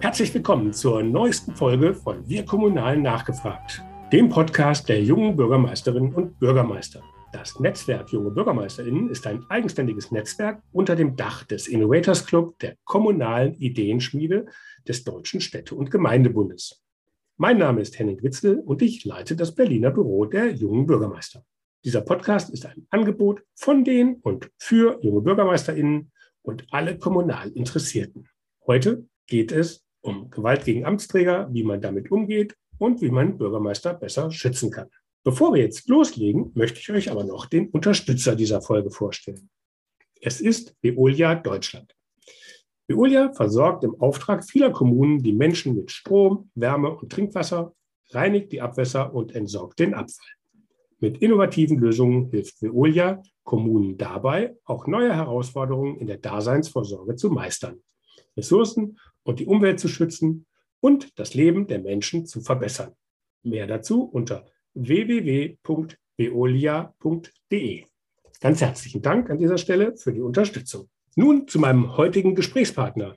Herzlich willkommen zur neuesten Folge von Wir Kommunalen nachgefragt, dem Podcast der jungen Bürgermeisterinnen und Bürgermeister. Das Netzwerk Junge BürgermeisterInnen ist ein eigenständiges Netzwerk unter dem Dach des Innovators Club der kommunalen Ideenschmiede des Deutschen Städte- und Gemeindebundes. Mein Name ist Henning Witzel und ich leite das Berliner Büro der jungen Bürgermeister. Dieser Podcast ist ein Angebot von den und für junge BürgermeisterInnen und alle kommunal Interessierten. Heute geht es um Gewalt gegen Amtsträger, wie man damit umgeht und wie man Bürgermeister besser schützen kann. Bevor wir jetzt loslegen, möchte ich euch aber noch den Unterstützer dieser Folge vorstellen. Es ist Veolia Deutschland. Veolia versorgt im Auftrag vieler Kommunen die Menschen mit Strom, Wärme und Trinkwasser, reinigt die Abwässer und entsorgt den Abfall. Mit innovativen Lösungen hilft Veolia Kommunen dabei, auch neue Herausforderungen in der Daseinsvorsorge zu meistern, Ressourcen und die Umwelt zu schützen und das Leben der Menschen zu verbessern. Mehr dazu unter www.veolia.de. Ganz herzlichen Dank an dieser Stelle für die Unterstützung. Nun zu meinem heutigen Gesprächspartner.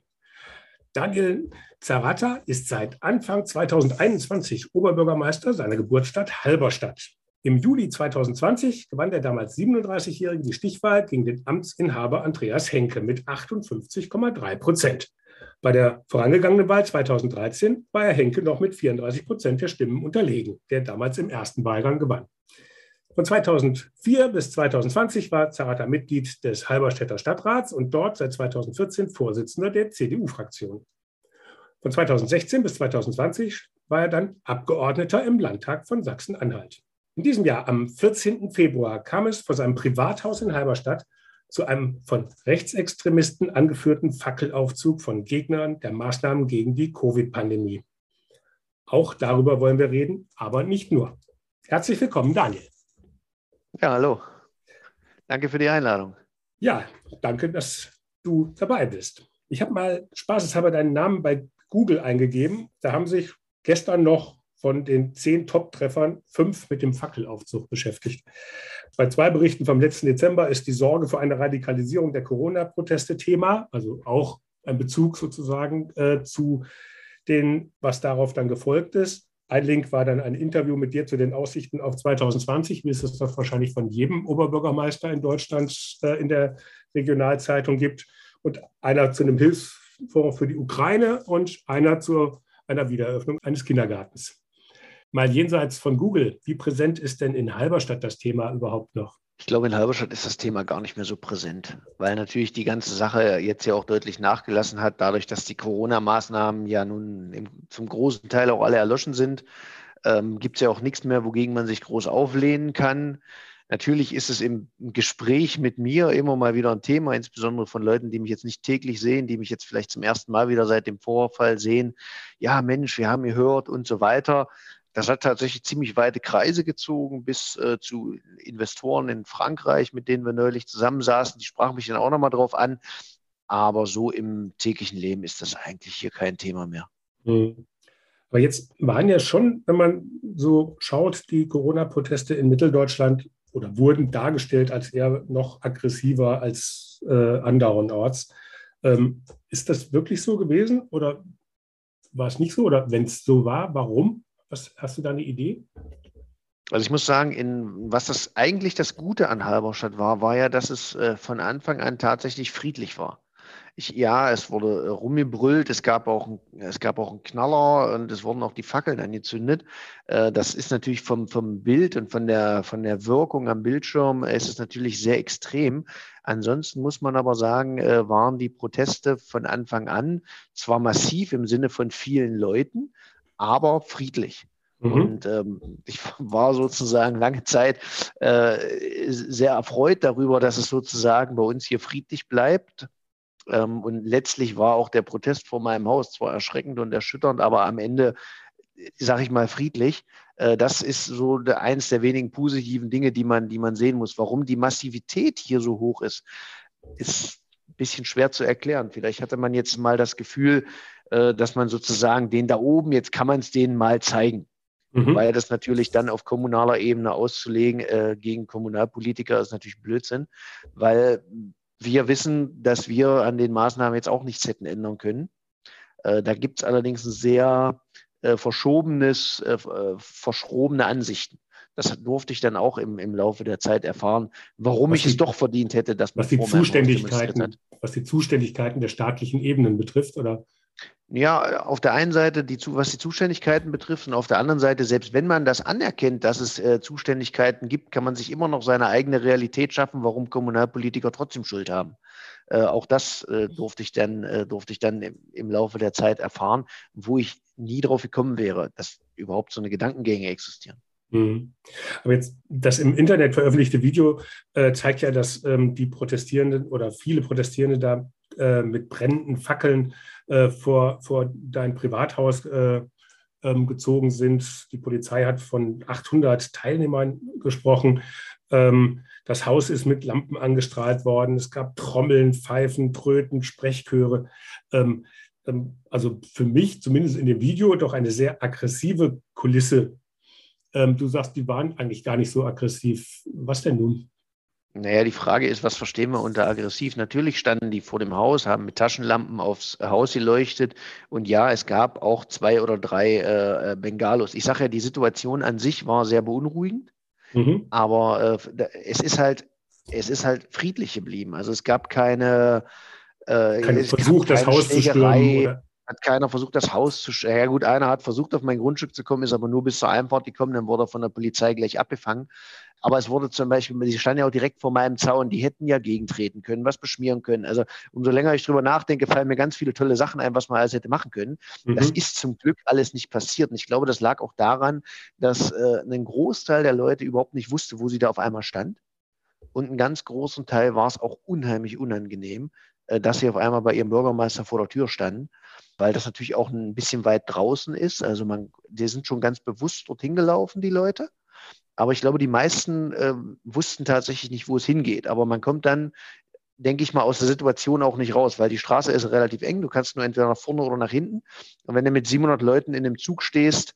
Daniel Zerrata ist seit Anfang 2021 Oberbürgermeister seiner Geburtsstadt Halberstadt. Im Juli 2020 gewann der damals 37-Jährige die Stichwahl gegen den Amtsinhaber Andreas Henke mit 58,3 Prozent. Bei der vorangegangenen Wahl 2013 war Herr Henke noch mit 34 Prozent der Stimmen unterlegen, der damals im ersten Wahlgang gewann. Von 2004 bis 2020 war Zarata Mitglied des Halberstädter Stadtrats und dort seit 2014 Vorsitzender der CDU-Fraktion. Von 2016 bis 2020 war er dann Abgeordneter im Landtag von Sachsen-Anhalt. In diesem Jahr, am 14. Februar, kam es vor seinem Privathaus in Halberstadt zu einem von Rechtsextremisten angeführten Fackelaufzug von Gegnern der Maßnahmen gegen die Covid-Pandemie. Auch darüber wollen wir reden, aber nicht nur. Herzlich willkommen, Daniel. Ja, hallo. Danke für die Einladung. Ja, danke, dass du dabei bist. Ich habe mal spaßeshalber deinen Namen bei Google eingegeben. Da haben sich gestern noch von den zehn Top-Treffern fünf mit dem Fackelaufzug beschäftigt. Bei zwei Berichten vom letzten Dezember ist die Sorge vor einer Radikalisierung der Corona-Proteste Thema, also auch ein Bezug sozusagen äh, zu den, was darauf dann gefolgt ist. Ein Link war dann ein Interview mit dir zu den Aussichten auf 2020, wie es das wahrscheinlich von jedem Oberbürgermeister in Deutschland äh, in der Regionalzeitung gibt. Und einer zu einem Hilfsfonds für die Ukraine und einer zu einer Wiedereröffnung eines Kindergartens mal jenseits von Google, wie präsent ist denn in Halberstadt das Thema überhaupt noch? Ich glaube, in Halberstadt ist das Thema gar nicht mehr so präsent, weil natürlich die ganze Sache jetzt ja auch deutlich nachgelassen hat, dadurch, dass die Corona-Maßnahmen ja nun im, zum großen Teil auch alle erloschen sind. Ähm, Gibt es ja auch nichts mehr, wogegen man sich groß auflehnen kann. Natürlich ist es im Gespräch mit mir immer mal wieder ein Thema, insbesondere von Leuten, die mich jetzt nicht täglich sehen, die mich jetzt vielleicht zum ersten Mal wieder seit dem Vorfall sehen. Ja, Mensch, wir haben gehört und so weiter. Das hat tatsächlich ziemlich weite Kreise gezogen bis äh, zu Investoren in Frankreich, mit denen wir neulich zusammensaßen. Die sprachen mich dann auch nochmal drauf an. Aber so im täglichen Leben ist das eigentlich hier kein Thema mehr. Mhm. Aber jetzt waren ja schon, wenn man so schaut, die Corona-Proteste in Mitteldeutschland oder wurden dargestellt als eher noch aggressiver als äh, andernorts. Ähm, ist das wirklich so gewesen oder war es nicht so? Oder wenn es so war, warum? Was, hast du da eine Idee? Also ich muss sagen, in, was das eigentlich das Gute an Halberstadt war, war ja, dass es äh, von Anfang an tatsächlich friedlich war. Ich, ja, es wurde äh, rumgebrüllt, es gab, auch ein, es gab auch einen Knaller und es wurden auch die Fackeln angezündet. Äh, das ist natürlich vom, vom Bild und von der, von der Wirkung am Bildschirm äh, ist es natürlich sehr extrem. Ansonsten muss man aber sagen, äh, waren die Proteste von Anfang an zwar massiv im Sinne von vielen Leuten, aber friedlich. Mhm. Und ähm, ich war sozusagen lange Zeit äh, sehr erfreut darüber, dass es sozusagen bei uns hier friedlich bleibt. Ähm, und letztlich war auch der Protest vor meinem Haus zwar erschreckend und erschütternd, aber am Ende, sage ich mal, friedlich. Äh, das ist so der, eines der wenigen positiven Dinge, die man, die man sehen muss. Warum die Massivität hier so hoch ist, ist ein bisschen schwer zu erklären. Vielleicht hatte man jetzt mal das Gefühl, äh, dass man sozusagen den da oben, jetzt kann man es denen mal zeigen. Mhm. Weil das natürlich dann auf kommunaler Ebene auszulegen äh, gegen Kommunalpolitiker ist natürlich Blödsinn, weil wir wissen, dass wir an den Maßnahmen jetzt auch nichts hätten ändern können. Äh, da gibt es allerdings ein sehr äh, verschobenes, äh, äh, verschrobene Ansichten. Das durfte ich dann auch im, im Laufe der Zeit erfahren, warum was ich die, es doch verdient hätte, dass man was die Zuständigkeiten, was die Zuständigkeiten der staatlichen Ebenen betrifft, oder? Ja, auf der einen Seite, die, was die Zuständigkeiten betrifft, und auf der anderen Seite, selbst wenn man das anerkennt, dass es äh, Zuständigkeiten gibt, kann man sich immer noch seine eigene Realität schaffen, warum Kommunalpolitiker trotzdem Schuld haben. Äh, auch das äh, durfte ich dann, äh, durfte ich dann im, im, Laufe der Zeit erfahren, wo ich nie drauf gekommen wäre, dass überhaupt so eine Gedankengänge existieren. Mhm. Aber jetzt das im Internet veröffentlichte Video äh, zeigt ja, dass ähm, die Protestierenden oder viele Protestierende da äh, mit brennenden Fackeln äh, vor, vor dein Privathaus äh, ähm, gezogen sind. Die Polizei hat von 800 Teilnehmern gesprochen. Ähm, das Haus ist mit Lampen angestrahlt worden. Es gab Trommeln, Pfeifen, Tröten, Sprechchöre. Ähm, ähm, also für mich, zumindest in dem Video, doch eine sehr aggressive Kulisse. Ähm, du sagst, die waren eigentlich gar nicht so aggressiv. Was denn nun? Naja, die Frage ist, was verstehen wir unter aggressiv? Natürlich standen die vor dem Haus, haben mit Taschenlampen aufs Haus geleuchtet. Und ja, es gab auch zwei oder drei äh, äh Bengalos. Ich sage ja, die Situation an sich war sehr beunruhigend. Mhm. Aber äh, es ist halt, es ist halt friedlich geblieben. Also es gab keine, äh, Kein Versuch, das Haus zu stürmen. Oder? Hat keiner versucht, das Haus zu. Ja gut, einer hat versucht, auf mein Grundstück zu kommen, ist aber nur bis zur Einfahrt gekommen, dann wurde er von der Polizei gleich abgefangen. Aber es wurde zum Beispiel, sie standen ja auch direkt vor meinem Zaun, die hätten ja gegentreten können, was beschmieren können. Also umso länger ich drüber nachdenke, fallen mir ganz viele tolle Sachen ein, was man alles hätte machen können. Mhm. Das ist zum Glück alles nicht passiert. Und ich glaube, das lag auch daran, dass äh, ein Großteil der Leute überhaupt nicht wusste, wo sie da auf einmal stand. Und einen ganz großen Teil war es auch unheimlich unangenehm, dass sie auf einmal bei ihrem Bürgermeister vor der Tür standen, weil das natürlich auch ein bisschen weit draußen ist. Also man, die sind schon ganz bewusst dorthin gelaufen, die Leute. Aber ich glaube, die meisten äh, wussten tatsächlich nicht, wo es hingeht. Aber man kommt dann, denke ich mal, aus der Situation auch nicht raus, weil die Straße ist relativ eng. Du kannst nur entweder nach vorne oder nach hinten. Und wenn du mit 700 Leuten in dem Zug stehst,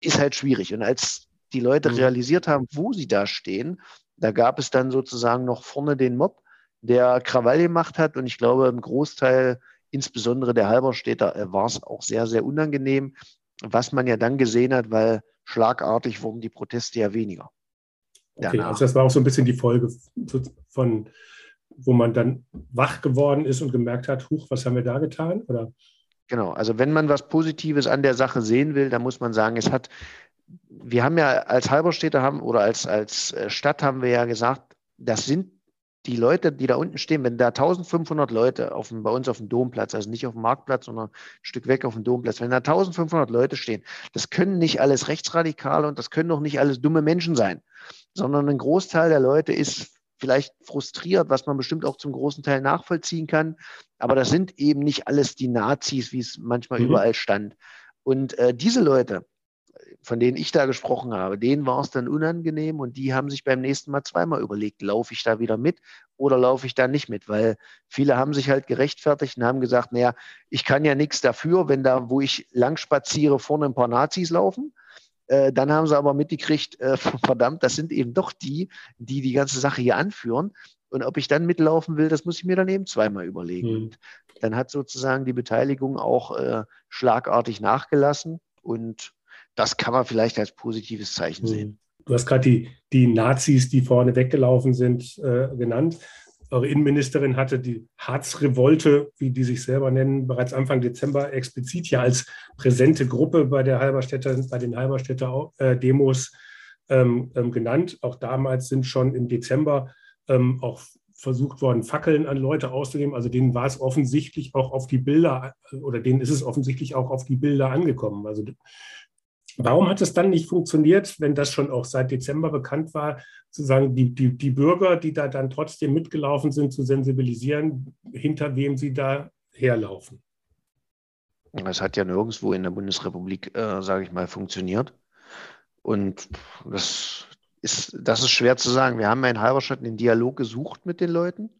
ist halt schwierig. Und als die Leute mhm. realisiert haben, wo sie da stehen, da gab es dann sozusagen noch vorne den Mob, der Krawall gemacht hat. Und ich glaube, im Großteil, insbesondere der Halberstädter, äh, war es auch sehr, sehr unangenehm, was man ja dann gesehen hat, weil schlagartig wurden die Proteste ja weniger. Okay, also das war auch so ein bisschen die Folge von, wo man dann wach geworden ist und gemerkt hat, huch, was haben wir da getan? Oder? Genau, also wenn man was Positives an der Sache sehen will, dann muss man sagen, es hat, wir haben ja als Halberstädter haben oder als, als äh, Stadt haben wir ja gesagt, das sind die Leute, die da unten stehen, wenn da 1500 Leute auf dem, bei uns auf dem Domplatz, also nicht auf dem Marktplatz, sondern ein Stück weg auf dem Domplatz, wenn da 1500 Leute stehen, das können nicht alles Rechtsradikale und das können doch nicht alles dumme Menschen sein, sondern ein Großteil der Leute ist vielleicht frustriert, was man bestimmt auch zum großen Teil nachvollziehen kann. Aber das sind eben nicht alles die Nazis, wie es manchmal mhm. überall stand. Und äh, diese Leute, von denen ich da gesprochen habe, denen war es dann unangenehm und die haben sich beim nächsten Mal zweimal überlegt, laufe ich da wieder mit oder laufe ich da nicht mit? Weil viele haben sich halt gerechtfertigt und haben gesagt, naja, ich kann ja nichts dafür, wenn da, wo ich lang spaziere, vorne ein paar Nazis laufen. Äh, dann haben sie aber mitgekriegt, äh, verdammt, das sind eben doch die, die die ganze Sache hier anführen. Und ob ich dann mitlaufen will, das muss ich mir dann eben zweimal überlegen. Mhm. Und dann hat sozusagen die Beteiligung auch äh, schlagartig nachgelassen. Und das kann man vielleicht als positives Zeichen hm. sehen. Du hast gerade die, die Nazis, die vorne weggelaufen sind, äh, genannt. Eure Innenministerin hatte die Harzrevolte, wie die sich selber nennen, bereits Anfang Dezember explizit ja als präsente Gruppe bei der Halberstädter, bei den Halberstädter äh, Demos ähm, ähm, genannt. Auch damals sind schon im Dezember ähm, auch versucht worden, Fackeln an Leute auszugeben. Also denen war es offensichtlich auch auf die Bilder oder denen ist es offensichtlich auch auf die Bilder angekommen. Also Warum hat es dann nicht funktioniert, wenn das schon auch seit Dezember bekannt war, sozusagen die, die, die Bürger, die da dann trotzdem mitgelaufen sind, zu sensibilisieren, hinter wem sie da herlaufen? Das hat ja nirgendwo in der Bundesrepublik, äh, sage ich mal, funktioniert. Und das ist, das ist schwer zu sagen. Wir haben in Halberstadt den Dialog gesucht mit den Leuten.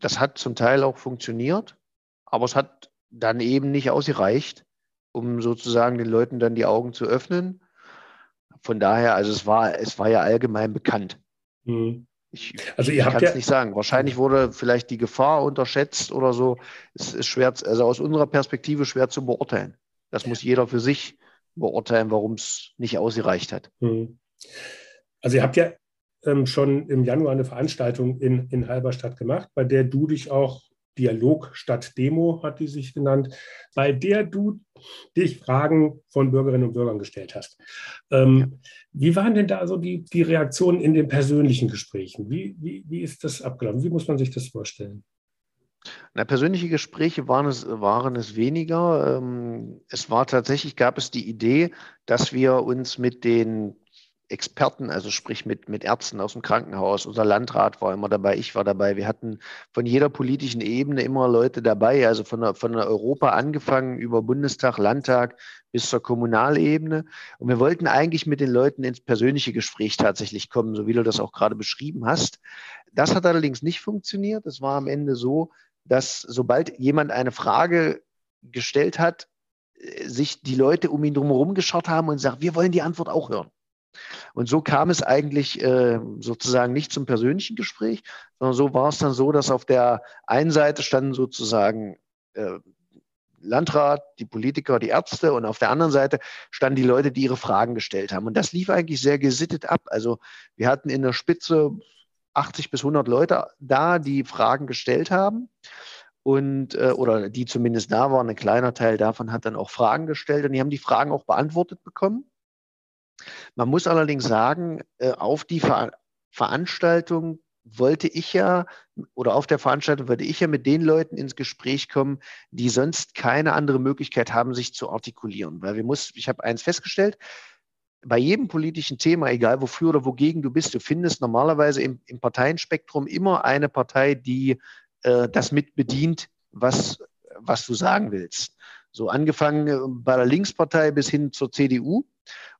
Das hat zum Teil auch funktioniert, aber es hat dann eben nicht ausgereicht um sozusagen den Leuten dann die Augen zu öffnen. Von daher, also es war, es war ja allgemein bekannt. Mhm. Ich, also ihr ich kann es ja, nicht sagen. Wahrscheinlich wurde vielleicht die Gefahr unterschätzt oder so. Es ist schwer, also aus unserer Perspektive schwer zu beurteilen. Das muss jeder für sich beurteilen, warum es nicht ausgereicht hat. Hm. Also ihr habt ja ähm, schon im Januar eine Veranstaltung in, in Halberstadt gemacht, bei der du dich auch Dialog statt Demo, hat die sich genannt, bei der du dich Fragen von Bürgerinnen und Bürgern gestellt hast. Ähm, ja. Wie waren denn da so die, die Reaktionen in den persönlichen Gesprächen? Wie, wie, wie ist das abgelaufen? Wie muss man sich das vorstellen? Na, persönliche Gespräche waren es, waren es weniger. Ähm, es war tatsächlich, gab es die Idee, dass wir uns mit den Experten, also sprich mit, mit Ärzten aus dem Krankenhaus. Unser Landrat war immer dabei, ich war dabei. Wir hatten von jeder politischen Ebene immer Leute dabei, also von der, von der Europa angefangen über Bundestag, Landtag bis zur Kommunalebene. Und wir wollten eigentlich mit den Leuten ins persönliche Gespräch tatsächlich kommen, so wie du das auch gerade beschrieben hast. Das hat allerdings nicht funktioniert. Es war am Ende so, dass sobald jemand eine Frage gestellt hat, äh, sich die Leute um ihn drumherum geschaut haben und sagt, wir wollen die Antwort auch hören. Und so kam es eigentlich äh, sozusagen nicht zum persönlichen Gespräch, sondern so war es dann so, dass auf der einen Seite standen sozusagen äh, Landrat, die Politiker, die Ärzte und auf der anderen Seite standen die Leute, die ihre Fragen gestellt haben. Und das lief eigentlich sehr gesittet ab. Also wir hatten in der Spitze 80 bis 100 Leute da, die Fragen gestellt haben und äh, oder die zumindest da waren. Ein kleiner Teil davon hat dann auch Fragen gestellt und die haben die Fragen auch beantwortet bekommen. Man muss allerdings sagen, äh, auf die Ver Veranstaltung wollte ich ja, oder auf der Veranstaltung wollte ich ja mit den Leuten ins Gespräch kommen, die sonst keine andere Möglichkeit haben, sich zu artikulieren. Weil wir muss, ich habe eins festgestellt, bei jedem politischen Thema, egal wofür oder wogegen du bist, du findest normalerweise im, im Parteienspektrum immer eine Partei, die äh, das mit bedient, was, was du sagen willst. So angefangen äh, bei der Linkspartei bis hin zur CDU.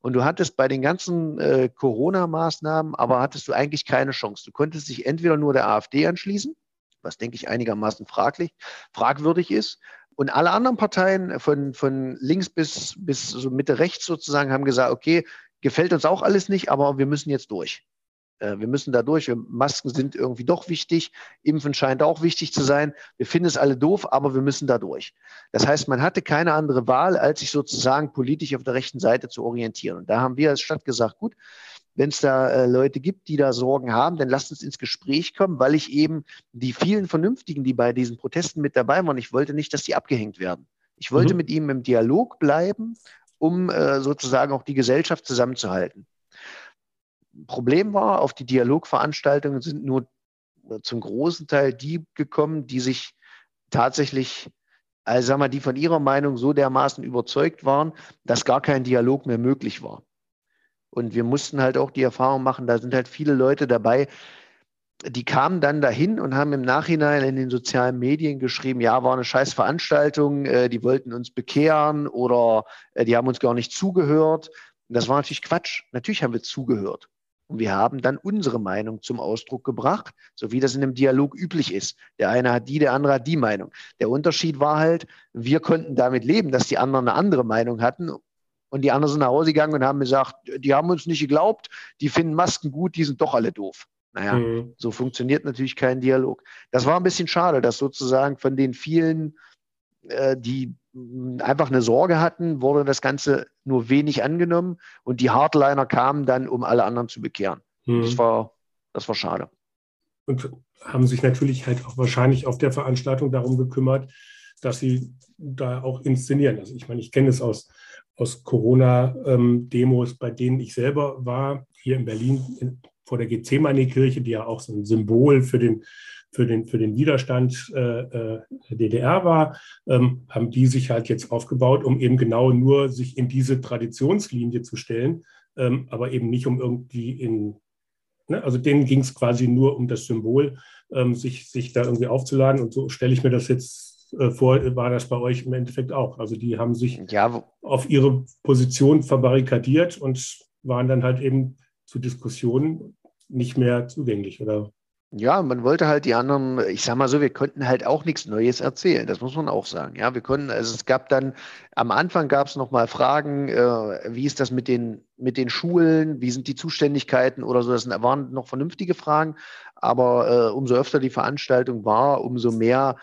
Und du hattest bei den ganzen äh, Corona-Maßnahmen, aber hattest du eigentlich keine Chance. Du konntest dich entweder nur der AfD anschließen, was denke ich einigermaßen fraglich, fragwürdig ist. Und alle anderen Parteien von, von links bis, bis so Mitte rechts sozusagen haben gesagt, okay, gefällt uns auch alles nicht, aber wir müssen jetzt durch. Äh, wir müssen da durch. Masken sind irgendwie doch wichtig. Impfen scheint auch wichtig zu sein. Wir finden es alle doof, aber wir müssen da durch. Das heißt, man hatte keine andere Wahl, als sich sozusagen politisch auf der rechten Seite zu orientieren. Und da haben wir als Stadt gesagt, gut, wenn es da äh, Leute gibt, die da Sorgen haben, dann lasst uns ins Gespräch kommen, weil ich eben die vielen Vernünftigen, die bei diesen Protesten mit dabei waren, ich wollte nicht, dass die abgehängt werden. Ich wollte mhm. mit ihnen im Dialog bleiben, um äh, sozusagen auch die Gesellschaft zusammenzuhalten. Problem war, auf die Dialogveranstaltungen sind nur zum großen Teil die gekommen, die sich tatsächlich, also sagen wir, die von ihrer Meinung so dermaßen überzeugt waren, dass gar kein Dialog mehr möglich war. Und wir mussten halt auch die Erfahrung machen, da sind halt viele Leute dabei, die kamen dann dahin und haben im Nachhinein in den sozialen Medien geschrieben, ja, war eine scheiß Veranstaltung, äh, die wollten uns bekehren oder äh, die haben uns gar nicht zugehört. Das war natürlich Quatsch. Natürlich haben wir zugehört. Und wir haben dann unsere Meinung zum Ausdruck gebracht, so wie das in einem Dialog üblich ist. Der eine hat die, der andere hat die Meinung. Der Unterschied war halt, wir konnten damit leben, dass die anderen eine andere Meinung hatten. Und die anderen sind nach Hause gegangen und haben gesagt, die haben uns nicht geglaubt, die finden Masken gut, die sind doch alle doof. Naja, mhm. so funktioniert natürlich kein Dialog. Das war ein bisschen schade, dass sozusagen von den vielen, die einfach eine Sorge hatten, wurde das Ganze nur wenig angenommen und die Hardliner kamen dann, um alle anderen zu bekehren. Mhm. Das, war, das war schade. Und haben sich natürlich halt auch wahrscheinlich auf der Veranstaltung darum gekümmert, dass sie da auch inszenieren. Also ich meine, ich kenne es aus, aus Corona-Demos, ähm, bei denen ich selber war, hier in Berlin in, vor der Gethsemane-Kirche, die ja auch so ein Symbol für den für den, für den Widerstand äh, äh der DDR war, ähm, haben die sich halt jetzt aufgebaut, um eben genau nur sich in diese Traditionslinie zu stellen, ähm, aber eben nicht um irgendwie in, ne, also denen ging es quasi nur um das Symbol, ähm, sich, sich da irgendwie aufzuladen. Und so stelle ich mir das jetzt äh, vor, war das bei euch im Endeffekt auch. Also die haben sich ja. auf ihre Position verbarrikadiert und waren dann halt eben zu Diskussionen nicht mehr zugänglich, oder? Ja, man wollte halt die anderen, ich sag mal so, wir konnten halt auch nichts Neues erzählen, das muss man auch sagen. Ja, wir konnten, also es gab dann, am Anfang gab es nochmal Fragen, äh, wie ist das mit den, mit den Schulen, wie sind die Zuständigkeiten oder so, das waren noch vernünftige Fragen, aber äh, umso öfter die Veranstaltung war, umso mehr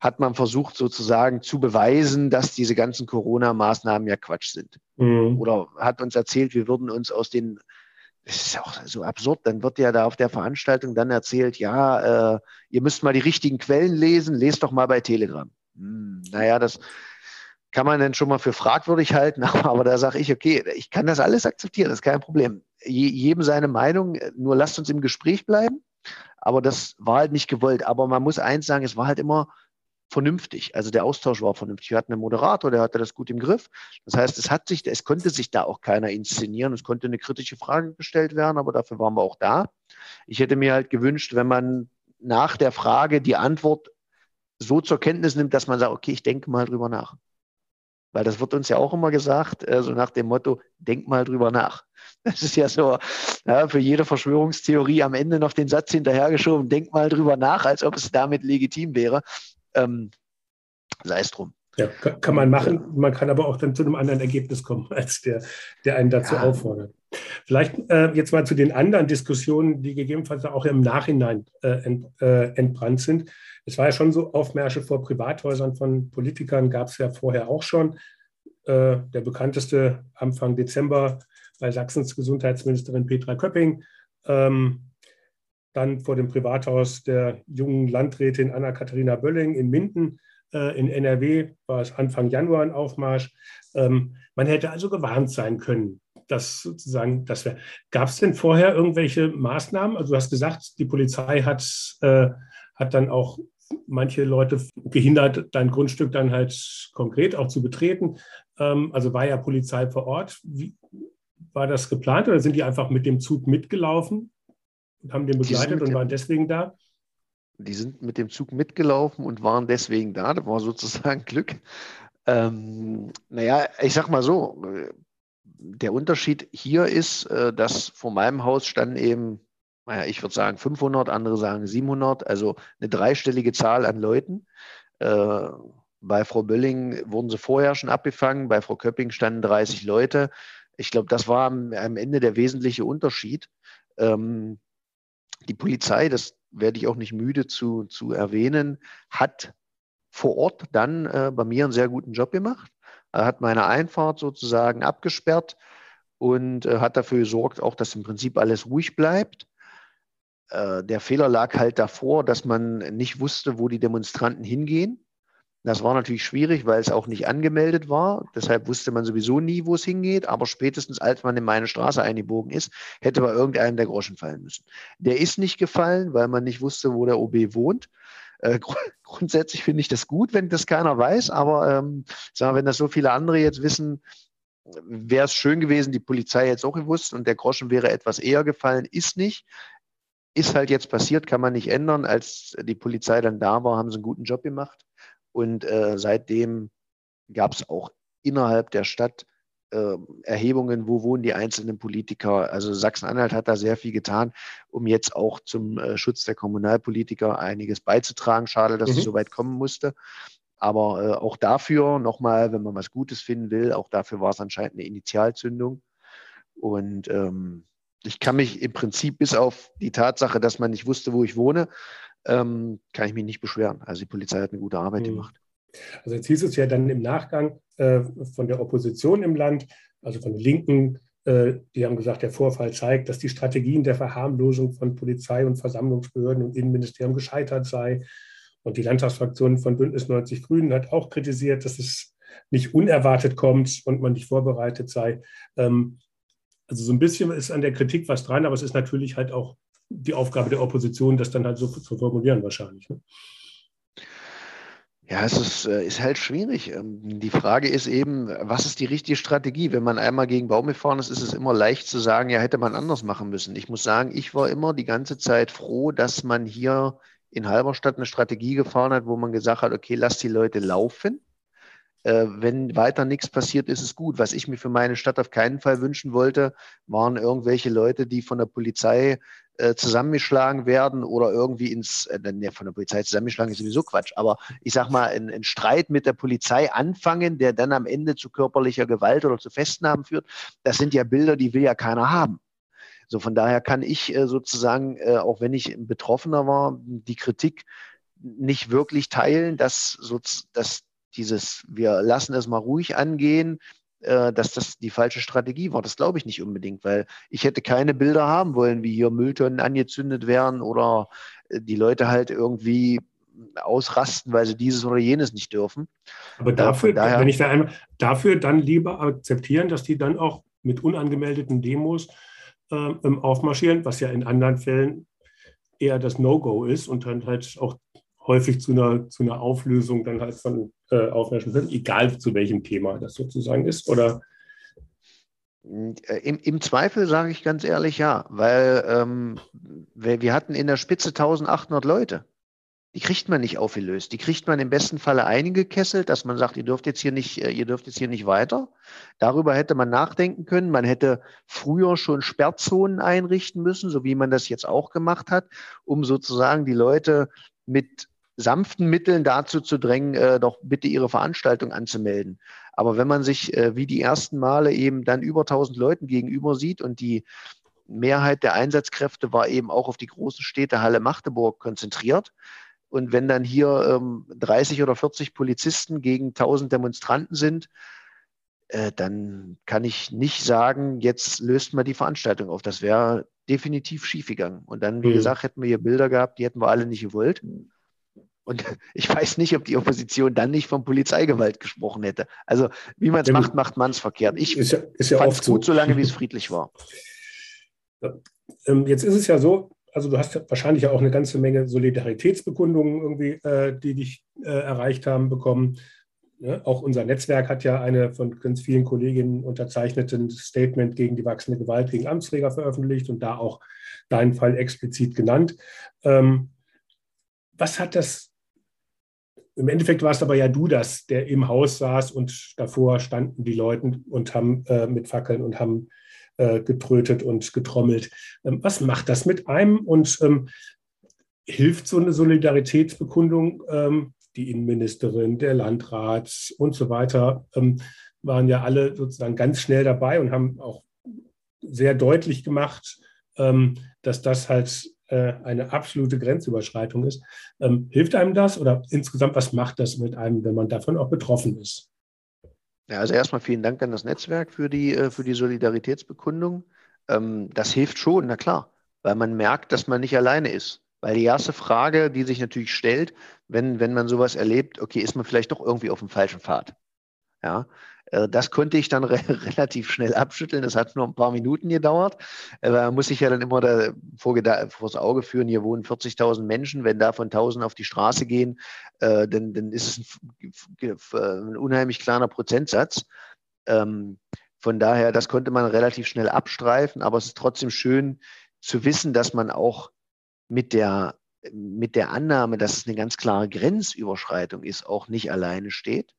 hat man versucht sozusagen zu beweisen, dass diese ganzen Corona-Maßnahmen ja Quatsch sind. Mhm. Oder hat uns erzählt, wir würden uns aus den das ist auch so absurd. Dann wird ja da auf der Veranstaltung dann erzählt, ja, äh, ihr müsst mal die richtigen Quellen lesen, lest doch mal bei Telegram. Hm, naja, das kann man dann schon mal für fragwürdig halten, aber da sage ich, okay, ich kann das alles akzeptieren, das ist kein Problem. Je, jedem seine Meinung, nur lasst uns im Gespräch bleiben. Aber das war halt nicht gewollt. Aber man muss eins sagen, es war halt immer vernünftig. Also der Austausch war vernünftig. Wir hatten einen Moderator, der hatte das gut im Griff. Das heißt, es hat sich, es konnte sich da auch keiner inszenieren. Es konnte eine kritische Frage gestellt werden, aber dafür waren wir auch da. Ich hätte mir halt gewünscht, wenn man nach der Frage die Antwort so zur Kenntnis nimmt, dass man sagt, okay, ich denke mal drüber nach. Weil das wird uns ja auch immer gesagt, äh, so nach dem Motto, denk mal drüber nach. Das ist ja so ja, für jede Verschwörungstheorie am Ende noch den Satz hinterhergeschoben, denk mal drüber nach, als ob es damit legitim wäre. Ähm, sei es drum. Ja, kann, man machen. Man kann aber auch dann zu einem anderen Ergebnis kommen, als der, der einen dazu ja. auffordert. Vielleicht äh, jetzt mal zu den anderen Diskussionen, die gegebenenfalls auch im Nachhinein äh, ent, äh, entbrannt sind. Es war ja schon so, Aufmärsche vor Privathäusern von Politikern gab es ja vorher auch schon. Äh, der bekannteste Anfang Dezember bei Sachsens Gesundheitsministerin Petra Köpping. Ähm, dann vor dem Privathaus der jungen Landrätin Anna-Katharina Bölling in Minden äh, in NRW war es Anfang Januar ein Aufmarsch. Ähm, man hätte also gewarnt sein können, dass sozusagen das wäre. Gab es denn vorher irgendwelche Maßnahmen? Also du hast gesagt, die Polizei hat, äh, hat dann auch manche Leute gehindert, dein Grundstück dann halt konkret auch zu betreten. Ähm, also war ja Polizei vor Ort. Wie, war das geplant oder sind die einfach mit dem Zug mitgelaufen? Haben den begleitet und waren deswegen da? Die sind mit dem Zug mitgelaufen und waren deswegen da. Das war sozusagen Glück. Ähm, naja, ich sag mal so, der Unterschied hier ist, äh, dass vor meinem Haus standen eben, naja, ich würde sagen 500, andere sagen 700, also eine dreistellige Zahl an Leuten. Äh, bei Frau Bölling wurden sie vorher schon abgefangen, bei Frau Köpping standen 30 Leute. Ich glaube, das war am, am, Ende der wesentliche Unterschied. Ähm, die Polizei, das werde ich auch nicht müde zu, zu erwähnen, hat vor Ort dann äh, bei mir einen sehr guten Job gemacht. Er hat meine Einfahrt sozusagen abgesperrt und äh, hat dafür gesorgt, auch dass im Prinzip alles ruhig bleibt. Äh, der Fehler lag halt davor, dass man nicht wusste, wo die Demonstranten hingehen. Das war natürlich schwierig, weil es auch nicht angemeldet war. Deshalb wusste man sowieso nie, wo es hingeht. Aber spätestens, als man in meine Straße eingebogen ist, hätte bei irgendeinem der Groschen fallen müssen. Der ist nicht gefallen, weil man nicht wusste, wo der OB wohnt. Äh, gr grundsätzlich finde ich das gut, wenn das keiner weiß. Aber ähm, wir, wenn das so viele andere jetzt wissen, wäre es schön gewesen, die Polizei jetzt auch gewusst und der Groschen wäre etwas eher gefallen. Ist nicht. Ist halt jetzt passiert, kann man nicht ändern. Als die Polizei dann da war, haben sie einen guten Job gemacht. Und äh, seitdem gab es auch innerhalb der Stadt äh, Erhebungen, wo wohnen die einzelnen Politiker. Also Sachsen-Anhalt hat da sehr viel getan, um jetzt auch zum äh, Schutz der Kommunalpolitiker einiges beizutragen. Schade, dass mhm. es so weit kommen musste. Aber äh, auch dafür, nochmal, wenn man was Gutes finden will, auch dafür war es anscheinend eine Initialzündung. Und ähm, ich kann mich im Prinzip bis auf die Tatsache, dass man nicht wusste, wo ich wohne, ähm, kann ich mich nicht beschweren. Also die Polizei hat eine gute Arbeit mhm. gemacht. Also jetzt hieß es ja dann im Nachgang äh, von der Opposition im Land, also von den Linken, äh, die haben gesagt, der Vorfall zeigt, dass die Strategien der Verharmlosung von Polizei und Versammlungsbehörden und Innenministerium gescheitert sei. Und die Landtagsfraktion von Bündnis 90 Grünen hat auch kritisiert, dass es nicht unerwartet kommt und man nicht vorbereitet sei. Ähm, also so ein bisschen ist an der Kritik was dran, aber es ist natürlich halt auch die Aufgabe der Opposition, das dann halt so zu formulieren wahrscheinlich. Ne? Ja, es ist, äh, ist halt schwierig. Ähm, die Frage ist eben, was ist die richtige Strategie? Wenn man einmal gegen Baum gefahren ist, ist es immer leicht zu sagen, ja, hätte man anders machen müssen. Ich muss sagen, ich war immer die ganze Zeit froh, dass man hier in Halberstadt eine Strategie gefahren hat, wo man gesagt hat, okay, lass die Leute laufen. Äh, wenn weiter nichts passiert, ist es gut. Was ich mir für meine Stadt auf keinen Fall wünschen wollte, waren irgendwelche Leute, die von der Polizei äh, zusammengeschlagen werden oder irgendwie ins, äh, von der Polizei zusammengeschlagen ist sowieso Quatsch, aber ich sag mal, ein Streit mit der Polizei anfangen, der dann am Ende zu körperlicher Gewalt oder zu Festnahmen führt, das sind ja Bilder, die will ja keiner haben. So von daher kann ich äh, sozusagen, äh, auch wenn ich Betroffener war, die Kritik nicht wirklich teilen, dass, so, dass dieses, wir lassen es mal ruhig angehen, dass das die falsche Strategie war. Das glaube ich nicht unbedingt, weil ich hätte keine Bilder haben wollen, wie hier Mülltonnen angezündet werden oder äh, die Leute halt irgendwie ausrasten, weil sie dieses oder jenes nicht dürfen. Aber dafür, daher, wenn ich da einmal, dafür dann lieber akzeptieren, dass die dann auch mit unangemeldeten Demos äh, aufmarschieren, was ja in anderen Fällen eher das No-Go ist und dann halt auch häufig zu einer, zu einer Auflösung dann halt von äh, führen, egal zu welchem Thema das sozusagen ist? Oder? Äh, Im, Im, Zweifel sage ich ganz ehrlich ja, weil ähm, wir, wir, hatten in der Spitze 1800 Leute. Die kriegt man nicht aufgelöst. Die kriegt man im besten Falle eingekesselt, dass man sagt, ihr dürft jetzt hier nicht, äh, ihr dürft jetzt hier nicht weiter. Darüber hätte man nachdenken können. Man hätte früher schon Sperrzonen einrichten müssen, so wie man das jetzt auch gemacht hat, um sozusagen die Leute mit sanften Mitteln dazu zu drängen, äh, doch bitte ihre Veranstaltung anzumelden. Aber wenn man sich äh, wie die ersten Male eben dann über 1000 Leuten gegenüber sieht und die Mehrheit der Einsatzkräfte war eben auch auf die großen Städte Halle Magdeburg konzentriert. Und wenn dann hier ähm, 30 oder 40 Polizisten gegen 1000 Demonstranten sind, äh, dann kann ich nicht sagen, jetzt löst man die Veranstaltung auf. Das wäre definitiv schiefgegangen. Und dann, wie mhm. gesagt, hätten wir hier Bilder gehabt, die hätten wir alle nicht gewollt. Und ich weiß nicht, ob die Opposition dann nicht von Polizeigewalt gesprochen hätte. Also wie man es macht, macht man es verkehrt. Ich ist ja, ist ja fand es gut, so. solange wie es friedlich war. Ähm, jetzt ist es ja so, also du hast ja wahrscheinlich auch eine ganze Menge Solidaritätsbekundungen irgendwie, äh, die dich äh, erreicht haben, bekommen. Ja, auch unser Netzwerk hat ja eine von ganz vielen Kolleginnen unterzeichneten Statement gegen die wachsende Gewalt gegen Amtsträger veröffentlicht und da auch deinen Fall explizit genannt. Ähm, was hat das im Endeffekt war es aber ja du das, der im Haus saß und davor standen die Leute und haben äh, mit Fackeln und haben äh, getrötet und getrommelt. Ähm, was macht das mit einem und ähm, hilft so eine Solidaritätsbekundung? Ähm, die Innenministerin, der Landrat und so weiter ähm, waren ja alle sozusagen ganz schnell dabei und haben auch sehr deutlich gemacht, ähm, dass das halt äh, eine absolute Grenzüberschreitung ist. Ähm, hilft einem das oder insgesamt, was macht das mit einem, wenn man davon auch betroffen ist? Ja, also erstmal vielen Dank an das Netzwerk für die, äh, für die Solidaritätsbekundung. Ähm, das hilft schon, na klar, weil man merkt, dass man nicht alleine ist. Weil die erste Frage, die sich natürlich stellt, wenn, wenn man sowas erlebt, okay, ist man vielleicht doch irgendwie auf dem falschen Pfad? Ja, das konnte ich dann re relativ schnell abschütteln. Das hat nur ein paar Minuten gedauert. Aber man muss sich ja dann immer da vor, vors Auge führen, hier wohnen 40.000 Menschen. Wenn davon 1.000 auf die Straße gehen, äh, dann, dann ist es ein, ein unheimlich kleiner Prozentsatz. Ähm, von daher, das konnte man relativ schnell abstreifen. Aber es ist trotzdem schön zu wissen, dass man auch mit der mit der Annahme, dass es eine ganz klare Grenzüberschreitung ist, auch nicht alleine steht.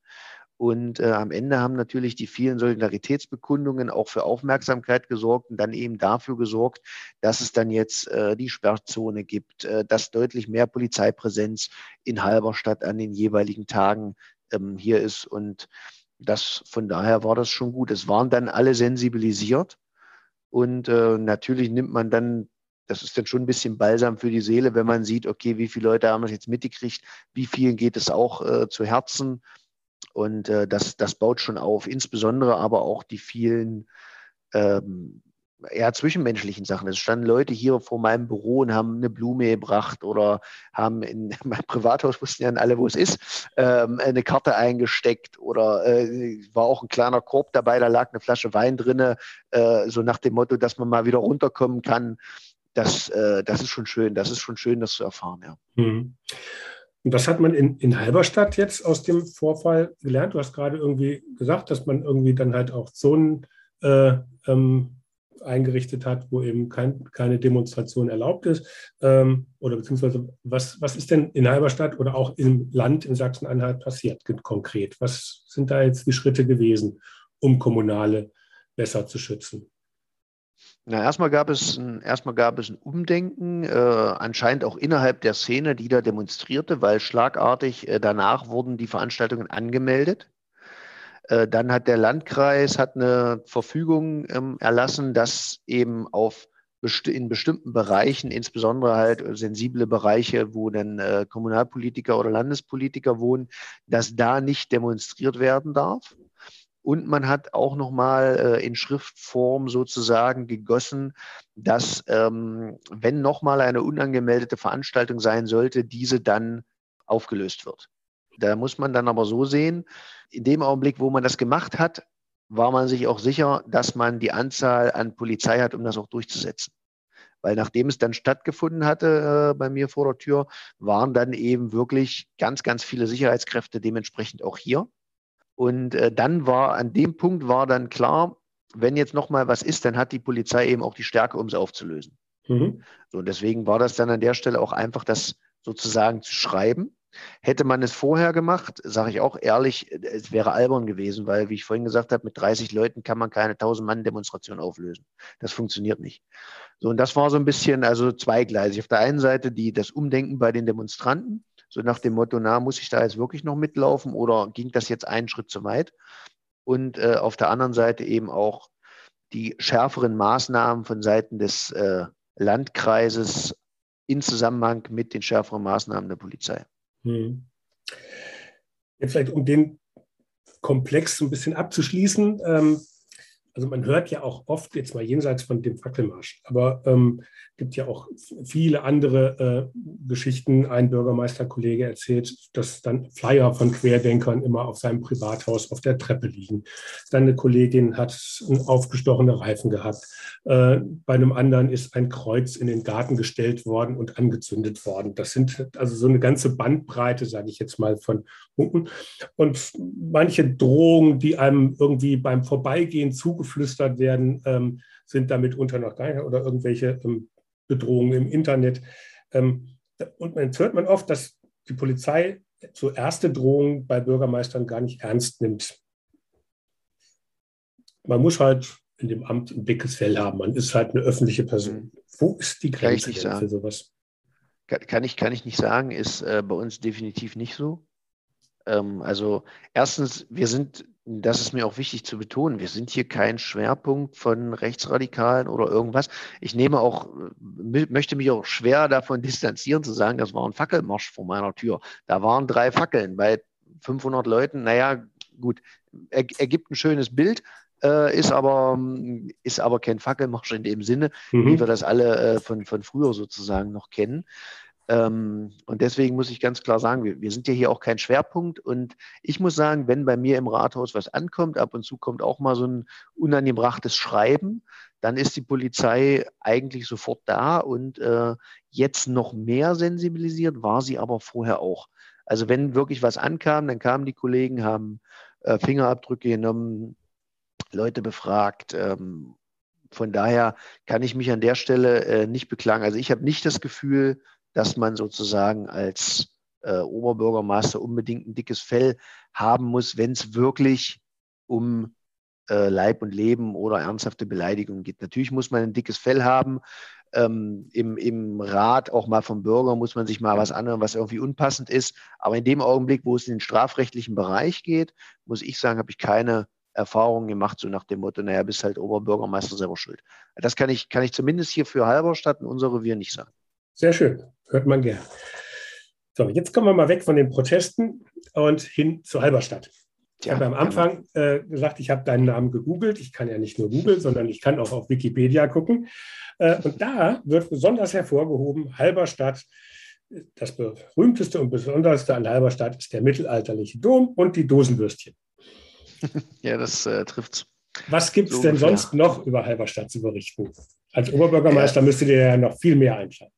Und äh, am Ende haben natürlich die vielen Solidaritätsbekundungen auch für Aufmerksamkeit gesorgt und dann eben dafür gesorgt, dass es dann jetzt äh, die Sperrzone gibt, äh, dass deutlich mehr Polizeipräsenz in Halberstadt an den jeweiligen Tagen ähm, hier ist. Und das von daher war das schon gut. Es waren dann alle sensibilisiert. Und äh, natürlich nimmt man dann das ist dann schon ein bisschen balsam für die Seele, wenn man sieht, okay, wie viele Leute haben das jetzt mitgekriegt, wie vielen geht es auch äh, zu Herzen und äh, das, das baut schon auf, insbesondere aber auch die vielen ähm, eher zwischenmenschlichen Sachen. Es standen Leute hier vor meinem Büro und haben eine Blume gebracht oder haben in meinem Privathaus, wussten ja alle, wo es ist, ähm, eine Karte eingesteckt oder äh, war auch ein kleiner Korb dabei, da lag eine Flasche Wein drin, äh, so nach dem Motto, dass man mal wieder runterkommen kann. Das, äh, das ist schon schön, das ist schon schön, das zu erfahren, ja. Mhm. Und das hat man in, in Halberstadt jetzt aus dem Vorfall gelernt. Du hast gerade irgendwie gesagt, dass man irgendwie dann halt auch Zonen äh, ähm, eingerichtet hat, wo eben kein, keine Demonstration erlaubt ist. Ähm, oder beziehungsweise, was, was ist denn in Halberstadt oder auch im Land in Sachsen-Anhalt passiert konkret? Was sind da jetzt die Schritte gewesen, um Kommunale besser zu schützen? Na, erstmal gab es ein, erstmal gab es ein Umdenken, äh, anscheinend auch innerhalb der Szene, die da demonstrierte, weil schlagartig äh, danach wurden die Veranstaltungen angemeldet. Äh, dann hat der Landkreis hat eine Verfügung ähm, erlassen, dass eben auf best in bestimmten Bereichen, insbesondere halt sensible Bereiche, wo dann äh, Kommunalpolitiker oder Landespolitiker wohnen, dass da nicht demonstriert werden darf. Und man hat auch nochmal äh, in Schriftform sozusagen gegossen, dass ähm, wenn nochmal eine unangemeldete Veranstaltung sein sollte, diese dann aufgelöst wird. Da muss man dann aber so sehen, in dem Augenblick, wo man das gemacht hat, war man sich auch sicher, dass man die Anzahl an Polizei hat, um das auch durchzusetzen. Weil nachdem es dann stattgefunden hatte äh, bei mir vor der Tür, waren dann eben wirklich ganz, ganz viele Sicherheitskräfte dementsprechend auch hier. Und äh, dann war an dem Punkt war dann klar, wenn jetzt noch mal was ist, dann hat die Polizei eben auch die Stärke, um es aufzulösen. Mhm. So, und deswegen war das dann an der Stelle auch einfach, das sozusagen zu schreiben. Hätte man es vorher gemacht, sage ich auch ehrlich, es wäre albern gewesen, weil, wie ich vorhin gesagt habe, mit 30 Leuten kann man keine 1000-Mann-Demonstration auflösen. Das funktioniert nicht. So, und das war so ein bisschen, also zweigleisig. Auf der einen Seite die, das Umdenken bei den Demonstranten so nach dem Motto, na, muss ich da jetzt wirklich noch mitlaufen oder ging das jetzt einen Schritt zu weit? Und äh, auf der anderen Seite eben auch die schärferen Maßnahmen von Seiten des äh, Landkreises in Zusammenhang mit den schärferen Maßnahmen der Polizei. Hm. Jetzt vielleicht, um den Komplex so ein bisschen abzuschließen. Ähm, also man hört ja auch oft, jetzt mal jenseits von dem Fackelmarsch, aber ähm, gibt ja auch viele andere äh, Geschichten. Ein Bürgermeisterkollege erzählt, dass dann Flyer von Querdenkern immer auf seinem Privathaus auf der Treppe liegen. Seine Kollegin hat aufgestochene Reifen gehabt. Äh, bei einem anderen ist ein Kreuz in den Garten gestellt worden und angezündet worden. Das sind also so eine ganze Bandbreite, sage ich jetzt mal, von Punkten. Und manche Drohungen, die einem irgendwie beim Vorbeigehen zugeflüstert werden, ähm, sind damit unter noch gar nicht oder irgendwelche ähm, Bedrohungen im Internet. Ähm, und jetzt hört man oft, dass die Polizei so erste Drohungen bei Bürgermeistern gar nicht ernst nimmt. Man muss halt in dem Amt ein dickes Fell haben. Man ist halt eine öffentliche Person. Mhm. Wo ist die Grenze für sowas? Kann ich, kann ich nicht sagen, ist äh, bei uns definitiv nicht so. Ähm, also erstens, wir sind das ist mir auch wichtig zu betonen. Wir sind hier kein Schwerpunkt von Rechtsradikalen oder irgendwas. Ich nehme auch, möchte mich auch schwer davon distanzieren, zu sagen, das war ein Fackelmarsch vor meiner Tür. Da waren drei Fackeln bei 500 Leuten. Naja, gut, er, ergibt ein schönes Bild. Äh, ist, aber, ist aber kein Fackelmarsch in dem Sinne, mhm. wie wir das alle äh, von, von früher sozusagen noch kennen. Ähm, und deswegen muss ich ganz klar sagen, wir, wir, sind ja hier auch kein Schwerpunkt. Und ich muss sagen, wenn bei mir im Rathaus was ankommt, ab und zu kommt auch mal so ein unangebrachtes Schreiben, dann ist die Polizei eigentlich sofort da und äh, jetzt noch mehr sensibilisiert war sie aber vorher auch. Also wenn wirklich was ankam, dann kamen die Kollegen, haben äh, Fingerabdrücke genommen, Leute befragt. Ähm, von daher kann ich mich an der Stelle äh, nicht beklagen. Also ich habe nicht das Gefühl, dass man sozusagen als äh, Oberbürgermeister unbedingt ein dickes Fell haben muss, wenn es wirklich um äh, Leib und Leben oder ernsthafte Beleidigungen geht. Natürlich muss man ein dickes Fell haben. Ähm, im, Im Rat auch mal vom Bürger muss man sich mal was anhören, was irgendwie unpassend ist. Aber in dem Augenblick, wo es in den strafrechtlichen Bereich geht, muss ich sagen, habe ich keine Erfahrungen gemacht, so nach dem Motto, naja, bist halt Oberbürgermeister selber schuld. Das kann ich, kann ich zumindest hier für Halberstadt und unser Revier nicht sagen. Sehr schön, hört man gern. So, jetzt kommen wir mal weg von den Protesten und hin zu Halberstadt. Ich ja, habe am Anfang äh, gesagt, ich habe deinen Namen gegoogelt. Ich kann ja nicht nur googeln, sondern ich kann auch auf Wikipedia gucken. Äh, und da wird besonders hervorgehoben, Halberstadt, das berühmteste und besonderste an Halberstadt ist der mittelalterliche Dom und die Dosenbürstchen. Ja, das äh, trifft Was gibt es so denn ungefähr. sonst noch über Halberstadt zu berichten? Als Oberbürgermeister ja. müsste dir ja noch viel mehr einfallen.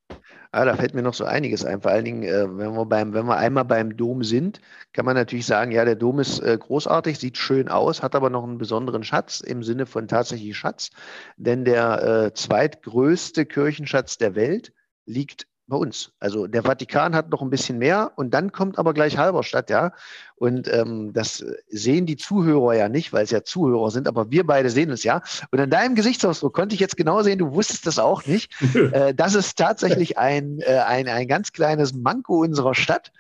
Ah, da fällt mir noch so einiges ein. Vor allen Dingen, äh, wenn, wir beim, wenn wir einmal beim Dom sind, kann man natürlich sagen, ja, der Dom ist äh, großartig, sieht schön aus, hat aber noch einen besonderen Schatz im Sinne von tatsächlich Schatz. Denn der äh, zweitgrößte Kirchenschatz der Welt liegt bei uns. Also der Vatikan hat noch ein bisschen mehr und dann kommt aber gleich Halberstadt, ja. Und ähm, das sehen die Zuhörer ja nicht, weil es ja Zuhörer sind, aber wir beide sehen es ja. Und an deinem Gesichtsausdruck konnte ich jetzt genau sehen, du wusstest das auch nicht. äh, das ist tatsächlich ein, äh, ein, ein ganz kleines Manko unserer Stadt.